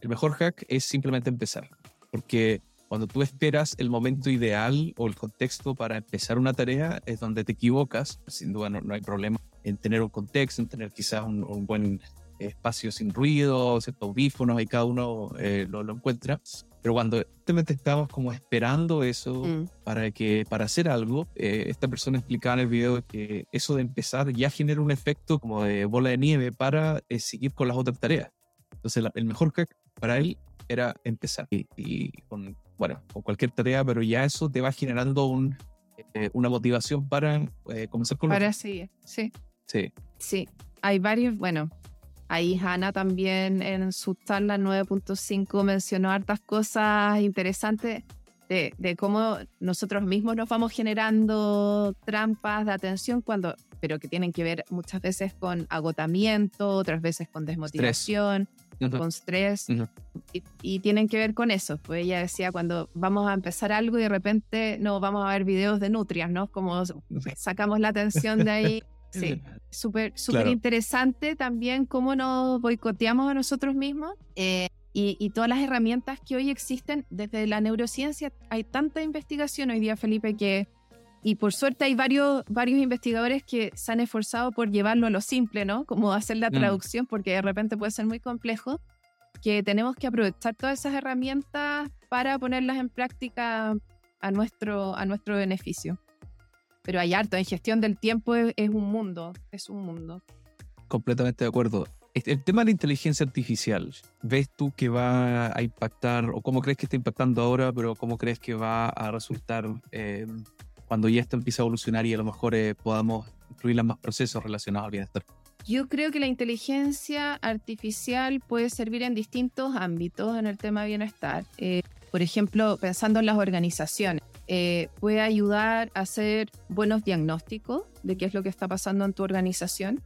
el mejor hack es simplemente empezar. Porque cuando tú esperas el momento ideal o el contexto para empezar una tarea, es donde te equivocas. Sin duda no, hay problema en tener un contexto, en tener quizás un, un buen espacio sin ruido, ciertos audífonos y cada uno eh, lo, lo, encuentra. Pero cuando simplemente estamos como esperando eso mm. para, que, para hacer algo, eh, esta persona explicaba en el video que eso de empezar ya genera un efecto como de bola de nieve para eh, seguir con las otras tareas. Entonces el mejor hack para él era empezar y, con, bueno, con cualquier tarea, pero ya eso te va generando un, eh, una motivación para comenzar con Para seguir, sí. Sí. Sí, hay varios, bueno, Ahí Hanna también en su charla 9.5 mencionó hartas cosas interesantes de, de, cómo nosotros mismos nos vamos generando trampas de atención cuando, pero que tienen que ver muchas veces con agotamiento, otras veces con desmotivación, con estrés, y, y, tienen que ver con eso. Pues ella decía cuando vamos a empezar algo y de repente no vamos a ver videos de nutrias, ¿no? Como sacamos la atención de ahí Sí, súper súper interesante también cómo nos boicoteamos a nosotros mismos eh, y, todas las herramientas que hoy existen desde la neurociencia. Hay tanta investigación hoy día, Felipe, que... Y por suerte hay varios, varios investigadores que se han esforzado por llevarlo a lo simple, ¿no? Como hacer la mm. traducción, porque de repente puede ser muy complejo, que tenemos que aprovechar todas esas herramientas para ponerlas en práctica a nuestro, a nuestro beneficio pero hay harto. En gestión del tiempo es, un mundo, es un mundo. Completamente de acuerdo. El tema de la inteligencia artificial, ¿ves tú que va a impactar, o cómo crees que está impactando ahora, pero cómo crees que va a resultar eh, cuando ya esto empieza a evolucionar y a lo mejor eh, podamos incluir más procesos relacionados al bienestar? Yo creo que la inteligencia artificial puede servir en distintos ámbitos en el tema de bienestar. Eh, por ejemplo, pensando en las organizaciones, eh, puede ayudar a hacer buenos diagnósticos de qué es lo que está pasando en tu organización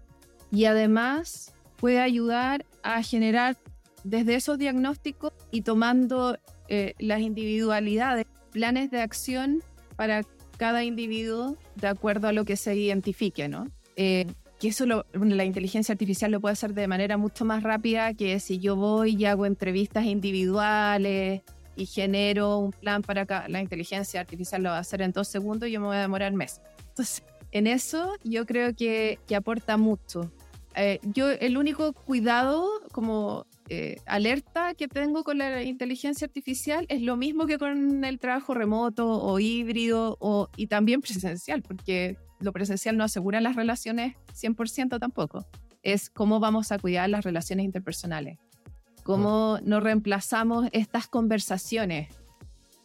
y además puede ayudar a generar desde esos diagnósticos y tomando eh, las individualidades, planes de acción para cada individuo de acuerdo a lo que se identifique, ¿no? Eh, que eso la inteligencia artificial lo puede hacer de manera mucho más rápida que si yo voy y hago entrevistas individuales y genero un plan para acá, la inteligencia artificial lo va a hacer en dos segundos y yo me voy a demorar meses. Entonces, en eso yo creo que, que aporta mucho. Eh, yo el único cuidado como eh, alerta que tengo con la inteligencia artificial es lo mismo que con el trabajo remoto o híbrido o, y también presencial, porque lo presencial no asegura las relaciones 100% tampoco. Es cómo vamos a cuidar las relaciones interpersonales, cómo no reemplazamos estas conversaciones.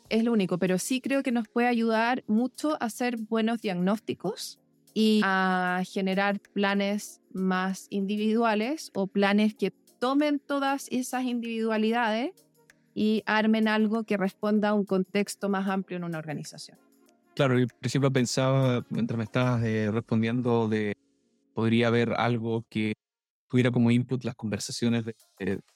Es lo único, pero sí creo que nos puede ayudar mucho a hacer buenos diagnósticos y a generar planes más individuales o planes que tomen todas esas individualidades y armen algo que responda a un contexto más amplio en una organización. Claro, yo ejemplo pensaba, mientras me estabas eh, respondiendo, de podría haber algo que tuviera como input las conversaciones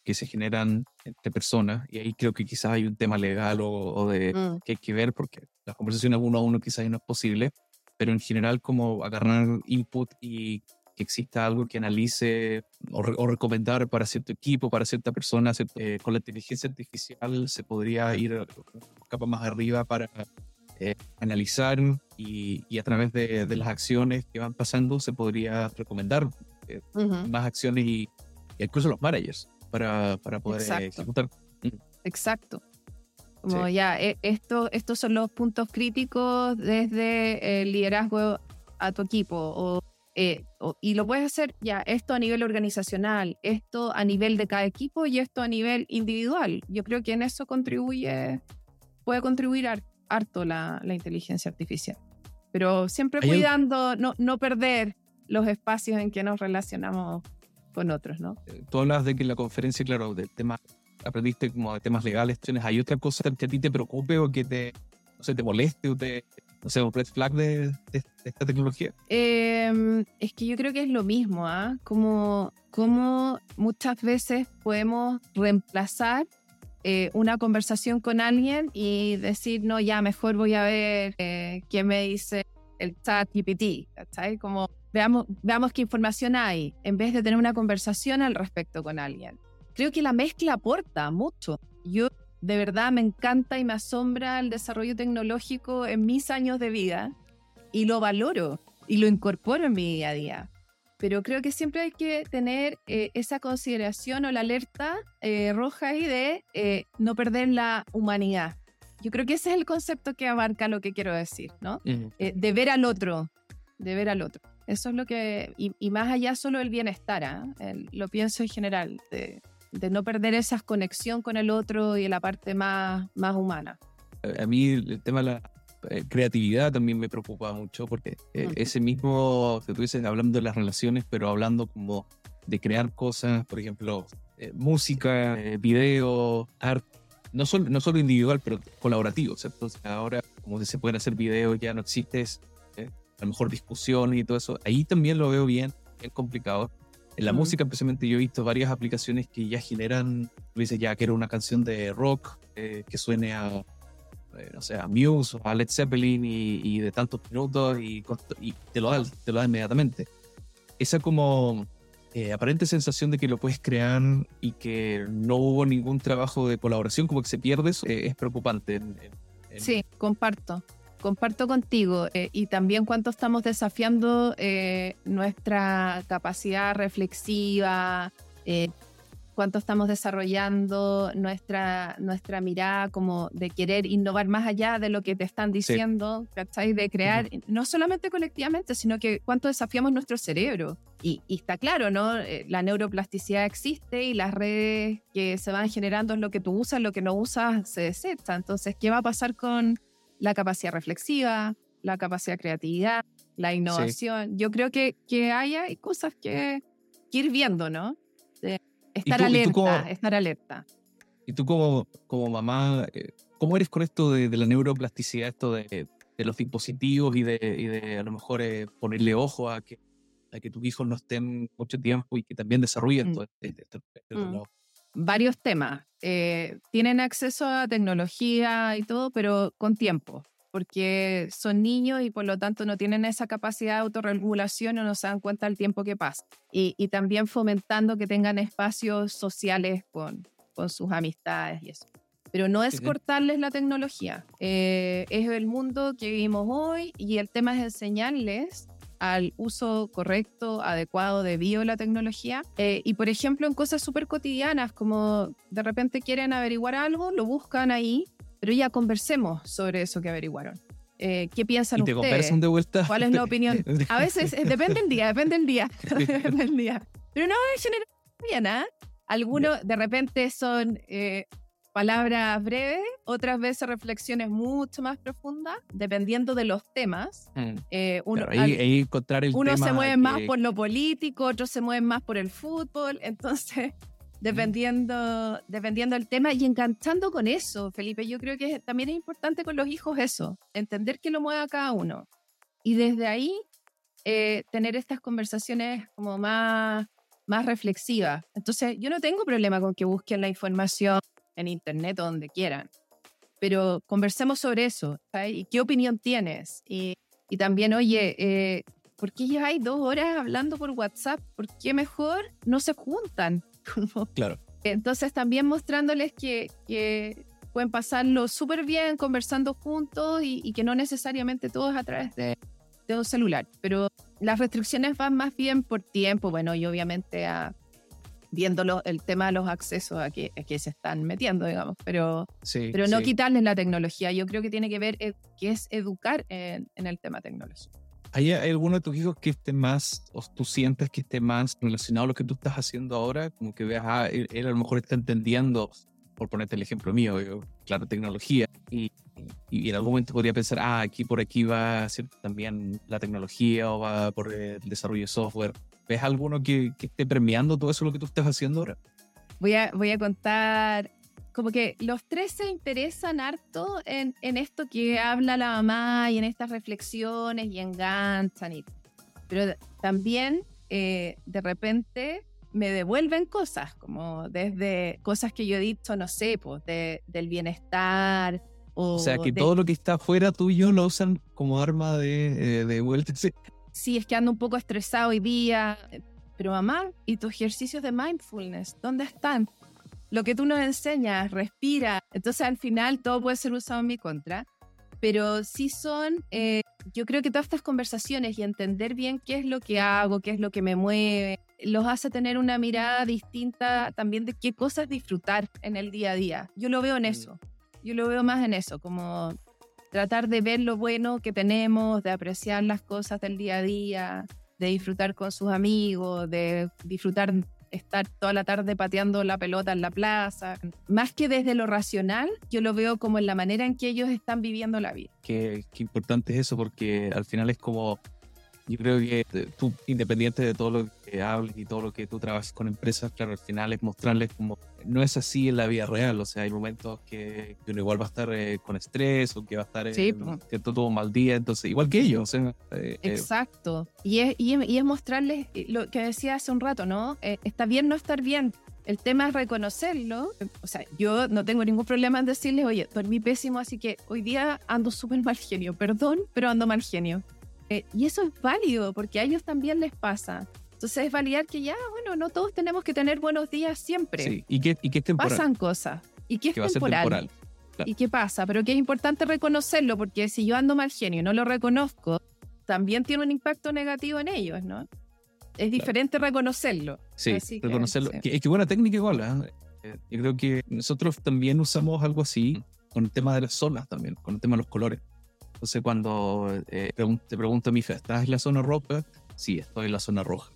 que se generan entre personas, y ahí creo que quizás hay un tema legal o, de mm. que hay que ver, porque las conversaciones uno a uno quizás no es posible, pero en general como agarrar input y que exista algo que analice o, recomendar para cierto equipo, para cierta persona, eh, con la inteligencia artificial se podría ir una capa más arriba para eh, analizar y, y, a través de, de, las acciones que van pasando se podría recomendar eh, más acciones y, incluso los managers para, para poder ejecutar. Mm. Exacto. Como ya, eh, esto, estos son los puntos críticos desde el liderazgo a tu equipo. Eh, o, y lo puedes hacer ya, esto a nivel organizacional, esto a nivel de cada equipo y esto a nivel individual. Yo creo que en eso contribuye, puede contribuir harto la, la inteligencia artificial. Pero siempre cuidando no, no perder los espacios en que nos relacionamos con otros, ¿no? Eh, tú hablas de que en la conferencia, claro, del tema aprendiste como de temas legales, ¿tienes, ¿hay otra cosa que a ti te preocupe o que te, no sé, te moleste o te, no sé, un red flag de, esta tecnología? Em, es que yo creo que es lo mismo, ¿ah? Como, como muchas veces podemos reemplazar eh, una conversación con alguien y decir, no, ya mejor voy a ver eh, qué me dice el chat GPT, ¿sabes? Como veamos, veamos qué información hay, en vez de tener una conversación al respecto con alguien creo que la mezcla aporta mucho. Yo de verdad me encanta y me asombra el desarrollo tecnológico en mis años de vida y lo valoro y lo incorporo en mi día a día. Pero creo que siempre hay que tener eh, esa consideración o la alerta eh, roja ahí de eh, no perder la humanidad. Yo creo que ese es el concepto que abarca lo que quiero decir, ¿no? de ver al otro, de ver al otro. Eso es lo que, y, más allá solo el bienestar, ¿ah? lo pienso en general, de, de no perder esa conexión con el otro y la parte más, más humana. A mí el tema de la eh, creatividad también me preocupa mucho porque eh, ese mismo, si tú dices, hablando de las relaciones, pero hablando como de crear cosas, por ejemplo, eh, música, video, arte, no solo, no solo individual, pero colaborativo, ¿cierto? ahora, como se pueden hacer videos, ya no existe a lo mejor discusión y todo eso. Ahí también lo veo bien, bien complicado. En la música, especialmente, yo he visto varias aplicaciones que ya generan, dices ya, quiero una canción de rock eh, que suene a, eh, no sé, a Muse o a Led Zeppelin y, de tantos minutos y, te, lo da, te lo da inmediatamente. Esa como eh, aparente sensación de que lo puedes crear y que no hubo ningún trabajo de colaboración, como que se pierde, eso, es preocupante. Sí, comparto comparto contigo eh, y también cuánto estamos desafiando eh, nuestra capacidad reflexiva, eh, cuánto estamos desarrollando nuestra, nuestra mirada como de querer innovar más allá de lo que te están diciendo, ¿cachai? De crear, no solamente colectivamente, sino que cuánto desafiamos nuestro cerebro. Y, y, está claro, ¿no? La neuroplasticidad existe y las redes que se van generando es lo que tú usas, lo que no usas se desecha. Entonces, ¿qué va a pasar con la capacidad reflexiva, la capacidad de creatividad, la innovación. Yo creo que, que hay, hay cosas que, ir viendo, ¿no? estar alerta, estar alerta. Y tú como, como mamá, eh, ¿cómo eres con esto de, la neuroplasticidad, esto de, de, los dispositivos y de, y de a lo mejor eh, ponerle ojo a que, a que tus hijos no estén mucho tiempo y que también desarrollen mm. todo este, este, este mm. Varios temas. Eh, tienen acceso a tecnología y todo, pero con tiempo porque son niños y por lo tanto no tienen esa capacidad de autorregulación o no se dan cuenta del tiempo que pasa. Y, y también fomentando que tengan espacios sociales con, con sus amistades y eso. Pero no es cortarles la tecnología, eh, es el mundo que vivimos hoy y el tema es enseñarles al uso correcto, adecuado, debido a la tecnología. Eh, y por ejemplo, en cosas súper cotidianas, como de repente quieren averiguar algo, lo buscan ahí pero ya conversemos sobre eso que averiguaron. Eh, ¿Qué piensan ¿Y te conversan de vuelta? ¿Cuál es la opinión? A veces, eh, depende del día, depende del día. depende del día. Pero no, en general, bien, ¿ah? Algunos de repente son eh, palabras breves, otras veces reflexiones mucho más profundas, dependiendo de los temas. Mm. uno, ahí, encontrar el uno se mueve más por lo político, otros se mueven más por el fútbol, entonces dependiendo, dependiendo del tema y enganchando con eso, Felipe. Yo creo que también es importante con los hijos eso, entender que lo mueve a cada uno. Y desde ahí eh, tener estas conversaciones como más, más reflexivas. Entonces, yo no tengo problema con que busquen la información en internet o donde quieran, pero conversemos sobre eso. ¿Y qué opinión tienes? Y, y también, oye, eh, ¿por qué lleváis dos horas hablando por WhatsApp? ¿Por qué mejor no se juntan? claro. Entonces también mostrándoles que, que pueden pasarlo súper bien conversando juntos y, que no necesariamente todo es a través de, de, un celular. Pero las restricciones van más bien por tiempo, bueno, y obviamente a, viéndolo el tema de los accesos a que, que se están metiendo, digamos, pero, pero no quitarles la tecnología. Yo creo que tiene que ver eh, que es educar en, en el tema tecnológico. ¿Hay, alguno de tus hijos que esté más, o tú sientes que esté más relacionado a lo que tú estás haciendo ahora? Como que veas, ah, él, a lo mejor está entendiendo, por ponerte el ejemplo mío, claro, tecnología, y, y, en algún momento podría pensar, ah, aquí por aquí va a ser también la tecnología o va por el desarrollo de software. ¿Ves alguno que, que esté premiando todo eso lo que tú estás haciendo ahora? Voy a, voy a contar como que los tres se interesan harto en, en, esto que habla la mamá y en estas reflexiones y enganchan. Y, pero también eh, de repente me devuelven cosas, como desde cosas que yo he dicho, no sé, pues del bienestar. O, o sea, que todo lo que está afuera tuyo lo usan como arma de, eh, de vuelta. Sí. Sí, es que ando un poco estresado hoy día. Pero mamá, ¿y tus ejercicios de mindfulness? ¿Dónde están? lo que tú nos enseñas, respira. Entonces al final todo puede ser usado en mi contra. Pero sí son, eh, yo creo que todas estas conversaciones y entender bien qué es lo que hago, qué es lo que me mueve, los hace tener una mirada distinta también de qué cosas disfrutar en el día a día. Yo lo veo en mm. eso, yo lo veo más en eso, como tratar de ver lo bueno que tenemos, de apreciar las cosas del día a día, de disfrutar con sus amigos, de disfrutar estar toda la tarde pateando la pelota en la plaza. Más que desde lo racional, yo lo veo como en la manera en que ellos están viviendo la vida. Qué, importante es eso, porque al final es como yo creo que tú, independiente de todo lo que hables y todo lo que tú trabajas con empresas, claro, al final es mostrarles como no es así en la vida real. O sea, hay momentos que, uno igual va a estar eh, con estrés o que va a estar sí, que todo un mal día. Entonces, igual que ellos. Eh, eh, Exacto. Y es, y, es, mostrarles lo que decía hace un rato, ¿no? está bien no estar bien. El tema es reconocerlo. O sea, yo no tengo ningún problema en decirles, oye, dormí pésimo, así que hoy día ando súper mal genio. Perdón, pero ando mal genio eh, y eso es válido porque a ellos también les pasa. Entonces es validar que ya, bueno, no todos tenemos que tener buenos días siempre. Sí, y que, y que es temporal. Pasan cosas. Y que es temporal. ¿Y qué pasa? Pero que es importante reconocerlo porque si yo ando mal genio y no lo reconozco, también tiene un impacto negativo en ellos, ¿no? Es diferente reconocerlo. Sí, reconocerlo. Es que buena técnica igual. ¿eh? ¿eh? Yo creo que nosotros también usamos algo así con el tema de las zonas también, con el tema de los colores. Entonces, cuando eh, te pregunto a mi fe, ¿estás en la zona roja? Sí, estoy en la zona roja.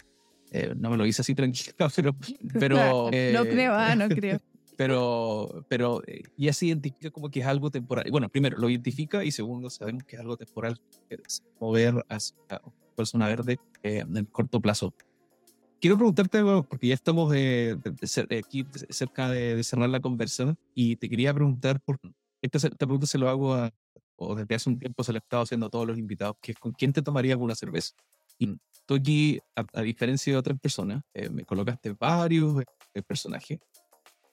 Eh, no me lo hice así tranquilo, pero... pero no eh, creo, ah, no creo. pero, pero eh, ya se identifica como que es algo temporal. Bueno, primero, lo identifica y segundo, sabemos que es algo temporal, que es mover hacia persona verde eh, en el corto plazo. Quiero preguntarte algo, porque ya estamos de, aquí cerca de, cerrar la conversación y te quería preguntar, por, esta, esta pregunta se lo hago a, o desde hace un tiempo se lo he estado haciendo a todos los invitados, que es con quién te tomaría alguna cerveza. Y tú aquí, a, diferencia de otras personas, eh, me colocaste varios personajes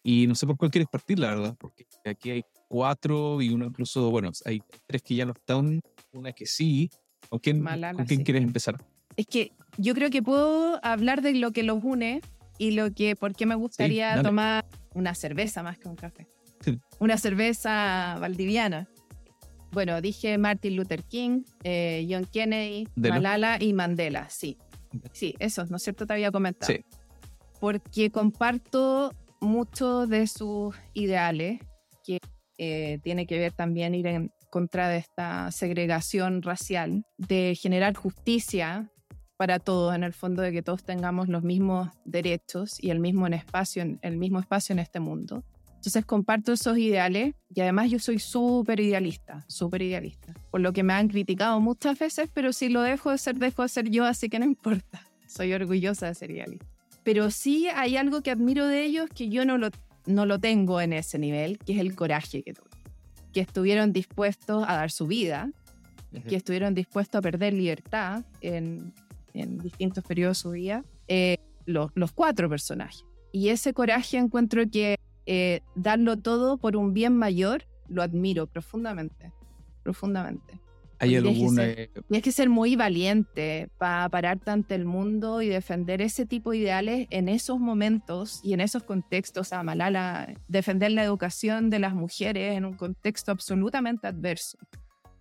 y no sé por cuál quieres partir, la verdad, porque aquí hay cuatro y uno incluso, bueno, hay tres que ya no están, una que sí. ¿Con quién, ¿con quién quieres empezar? Es que yo creo que puedo hablar de lo que los une y lo que, por qué me gustaría tomar una cerveza más que un café. Una cerveza valdiviana. Bueno, dije Martin Luther King, eh, John Kennedy, Malala y Mandela, sí. Sí, eso, ¿no es cierto? Te había comentado. Sí. Porque comparto muchos de sus ideales, que eh, tiene que ver también ir en contra de esta segregación racial, de generar justicia para todos, en el fondo de que todos tengamos los mismos derechos y el mismo, en espacio, el mismo espacio en este mundo. Entonces comparto esos ideales y además yo soy súper idealista, súper idealista, por lo que me han criticado muchas veces, pero si lo dejo de ser, dejo de ser yo, así que no importa. Soy orgullosa de ser idealista pero sí hay algo que admiro de ellos que yo no lo, no lo tengo en ese nivel, que es el coraje que tuvieron. Que estuvieron dispuestos a dar su vida, que estuvieron dispuestos a perder libertad en, en distintos periodos de su vida, eh, los, los, cuatro personajes. Y ese coraje encuentro que eh, darlo todo por un bien mayor, lo admiro profundamente, profundamente. ¿Hay Tienes que, ser, muy valiente para pararte ante el mundo y defender ese tipo de ideales en esos momentos y en esos contextos. A Malala, defender la educación de las mujeres en un contexto absolutamente adverso.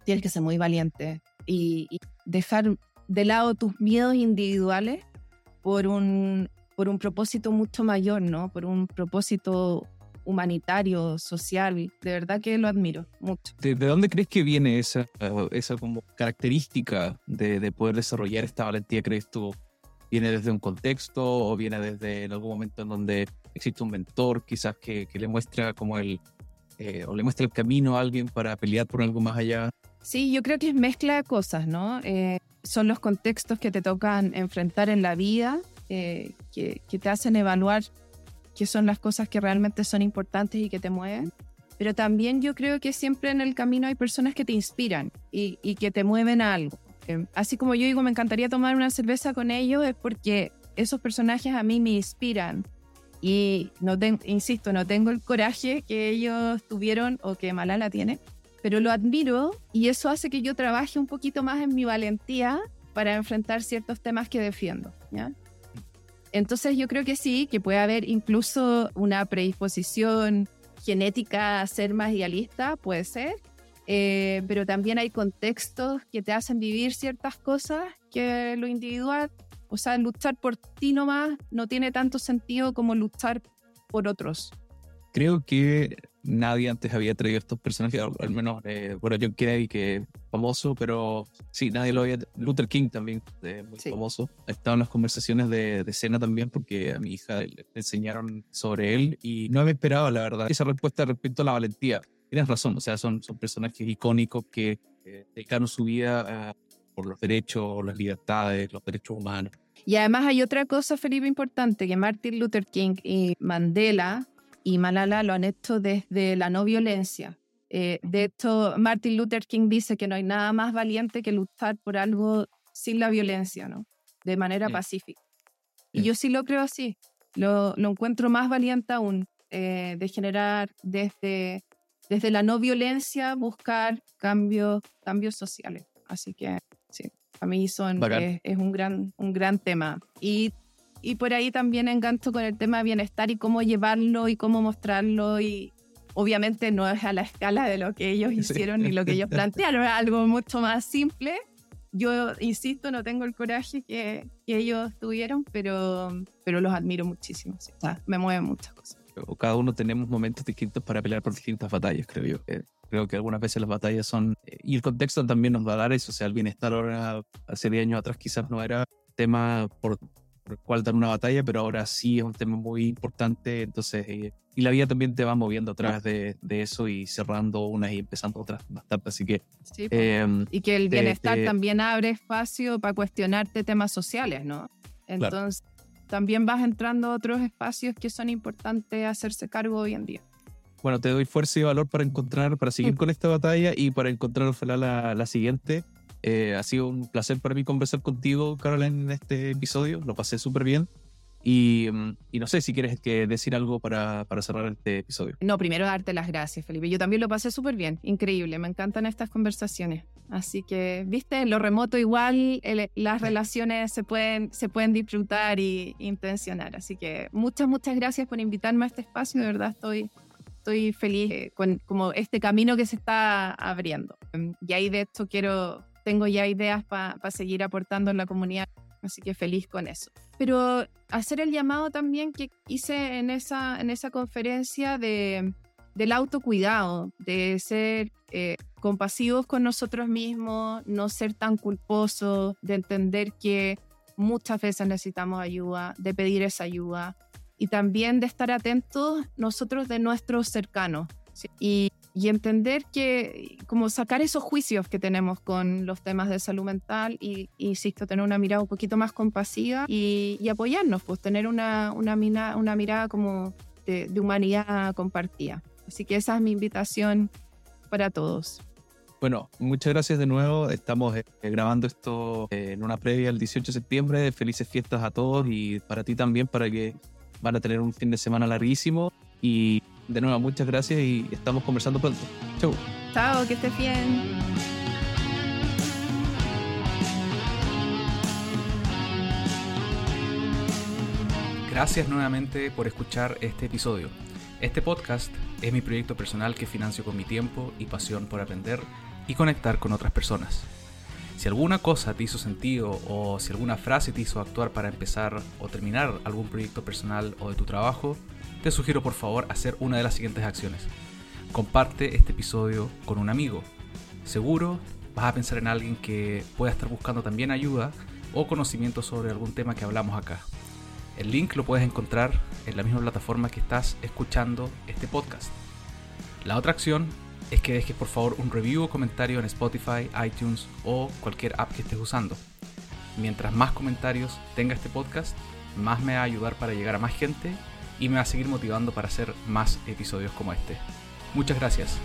Tienes que ser muy valiente y, y dejar de lado tus miedos individuales por un, por un propósito mucho mayor, ¿no? Por un propósito humanitario, social. De verdad que lo admiro mucho. ¿De, dónde crees que viene esa, eh, esa como característica de, de, poder desarrollar esta valentía, crees tú? ¿Viene desde un contexto o viene desde en algún momento en donde existe un mentor quizás que, que le muestra como el, eh, o le muestra el camino a alguien para pelear por algo más allá? Sí, yo creo que es mezcla de cosas, ¿no? Eh, son los contextos que te tocan enfrentar en la vida, que, que, te hacen evaluar qué son las cosas que realmente son importantes y que te mueven. Pero también yo creo que siempre en el camino hay personas que te inspiran y, que te mueven a algo. Eh, así como yo digo, me encantaría tomar una cerveza con ellos, es porque esos personajes a mí me inspiran. Y no insisto, no tengo el coraje que ellos tuvieron o que Malala tiene, pero lo admiro y eso hace que yo trabaje un poquito más en mi valentía para enfrentar ciertos temas que defiendo. ¿ya? Entonces yo creo que sí, que puede haber incluso una predisposición genética a ser más idealista, puede ser, eh, pero también hay contextos que te hacen vivir ciertas cosas que lo individual, o sea, luchar por ti nomás no tiene tanto sentido como luchar por otros. Creo que nadie antes había traído estos personajes, al menos, eh, bueno, John Kennedy, que famoso, pero sí, nadie lo había. Luther King también, eh, muy famoso. Ha estado en las conversaciones de, de cena también, porque a mi hija le enseñaron sobre él y no me esperaba, la verdad, esa respuesta respecto a la valentía. Tienes razón, o sea, son, son personajes icónicos que dedicaron su vida por los derechos, las libertades, los derechos humanos. Y además hay otra cosa, Felipe, importante, que Martin Luther King y Mandela y Malala lo han hecho desde la no violencia. Eh, de hecho, Martin Luther King dice que no hay nada más valiente que luchar por algo sin la violencia, ¿no? De manera pacífica. Y yo sí lo creo así. Lo, lo encuentro más valiente aún, eh, de generar desde, desde la no violencia, buscar cambios, cambios sociales. Así que sí, a mí son, es, es un, gran, un gran tema. Y y por ahí también engancho con el tema de bienestar y cómo llevarlo y cómo mostrarlo y obviamente no es a la escala de lo que ellos hicieron ni lo que ellos plantearon, es algo mucho más simple. Yo insisto, no tengo el coraje que, que ellos tuvieron, pero, pero los admiro muchísimo. me mueven muchas cosas. Cada uno tenemos momentos distintos para pelear por distintas batallas, creo yo. Eh, creo que algunas veces las batallas son... Eh, y el contexto también nos va a dar eso. O sea, el bienestar ahora, hace 10 años atrás quizás no era tema por por el cual dar una batalla, pero ahora sí es un tema muy importante, entonces, eh, y la vida también te va moviendo a través de, de, eso y cerrando unas y empezando otras bastante, así que... Sí, eh, y que el bienestar también abre espacio para cuestionarte temas sociales, ¿no? Entonces, también vas entrando a otros espacios que son importantes hacerse cargo hoy en día. Bueno, te doy fuerza y valor para encontrar, para seguir mm. con esta batalla y para encontrar ojalá la, la siguiente. Eh, ha sido un placer para mí conversar contigo, Caroline, en este episodio. Lo pasé súper bien. Y, mm, y, no sé si quieres que decir algo para, para, cerrar este episodio. No, primero darte las gracias, Felipe. Yo también lo pasé súper bien, increíble. Me encantan estas conversaciones. Así que, viste, en lo remoto igual las relaciones se pueden, se pueden disfrutar y intencionar. Así que muchas, muchas gracias por invitarme a este espacio. De verdad estoy, estoy feliz eh, con como este camino que se está abriendo. Y ahí de hecho quiero tengo ya ideas para seguir aportando en la comunidad, así que feliz con eso. Pero hacer el llamado también que hice en esa, en esa conferencia de, del autocuidado, de ser eh, compasivos con nosotros mismos, no ser tan culposos, de entender que muchas veces necesitamos ayuda, de pedir esa ayuda y también de estar atentos nosotros de nuestros cercanos. Y y entender que, como sacar esos juicios que tenemos con los temas de salud mental y, insisto, tener una mirada un poquito más compasiva y, apoyarnos, pues tener una, una, una mirada como de, humanidad compartida. Así que esa es mi invitación para todos. Bueno, muchas gracias de nuevo. Estamos eh, grabando esto eh, en una previa el 18 de septiembre. Felices fiestas a todos y para ti también, para que van a tener un fin de semana larguísimo. Y de nuevo, muchas gracias y estamos conversando pronto. Chau. Chao, que estés bien. Gracias nuevamente por escuchar este episodio. Este podcast es mi proyecto personal que financio con mi tiempo y pasión por aprender y conectar con otras personas. Si alguna cosa te hizo sentido o si alguna frase te hizo actuar para empezar o terminar algún proyecto personal o de tu trabajo, te sugiero por favor hacer una de las siguientes acciones. Comparte este episodio con un amigo. Seguro vas a pensar en alguien que pueda estar buscando también ayuda o conocimiento sobre algún tema que hablamos acá. El link lo puedes encontrar en la misma plataforma que estás escuchando este podcast. La otra acción es que dejes por favor un review o comentario en Spotify, iTunes o cualquier app que estés usando. Mientras más comentarios tenga este podcast, más me va a ayudar para llegar a más gente y me va a seguir motivando para hacer más episodios como este. Muchas gracias.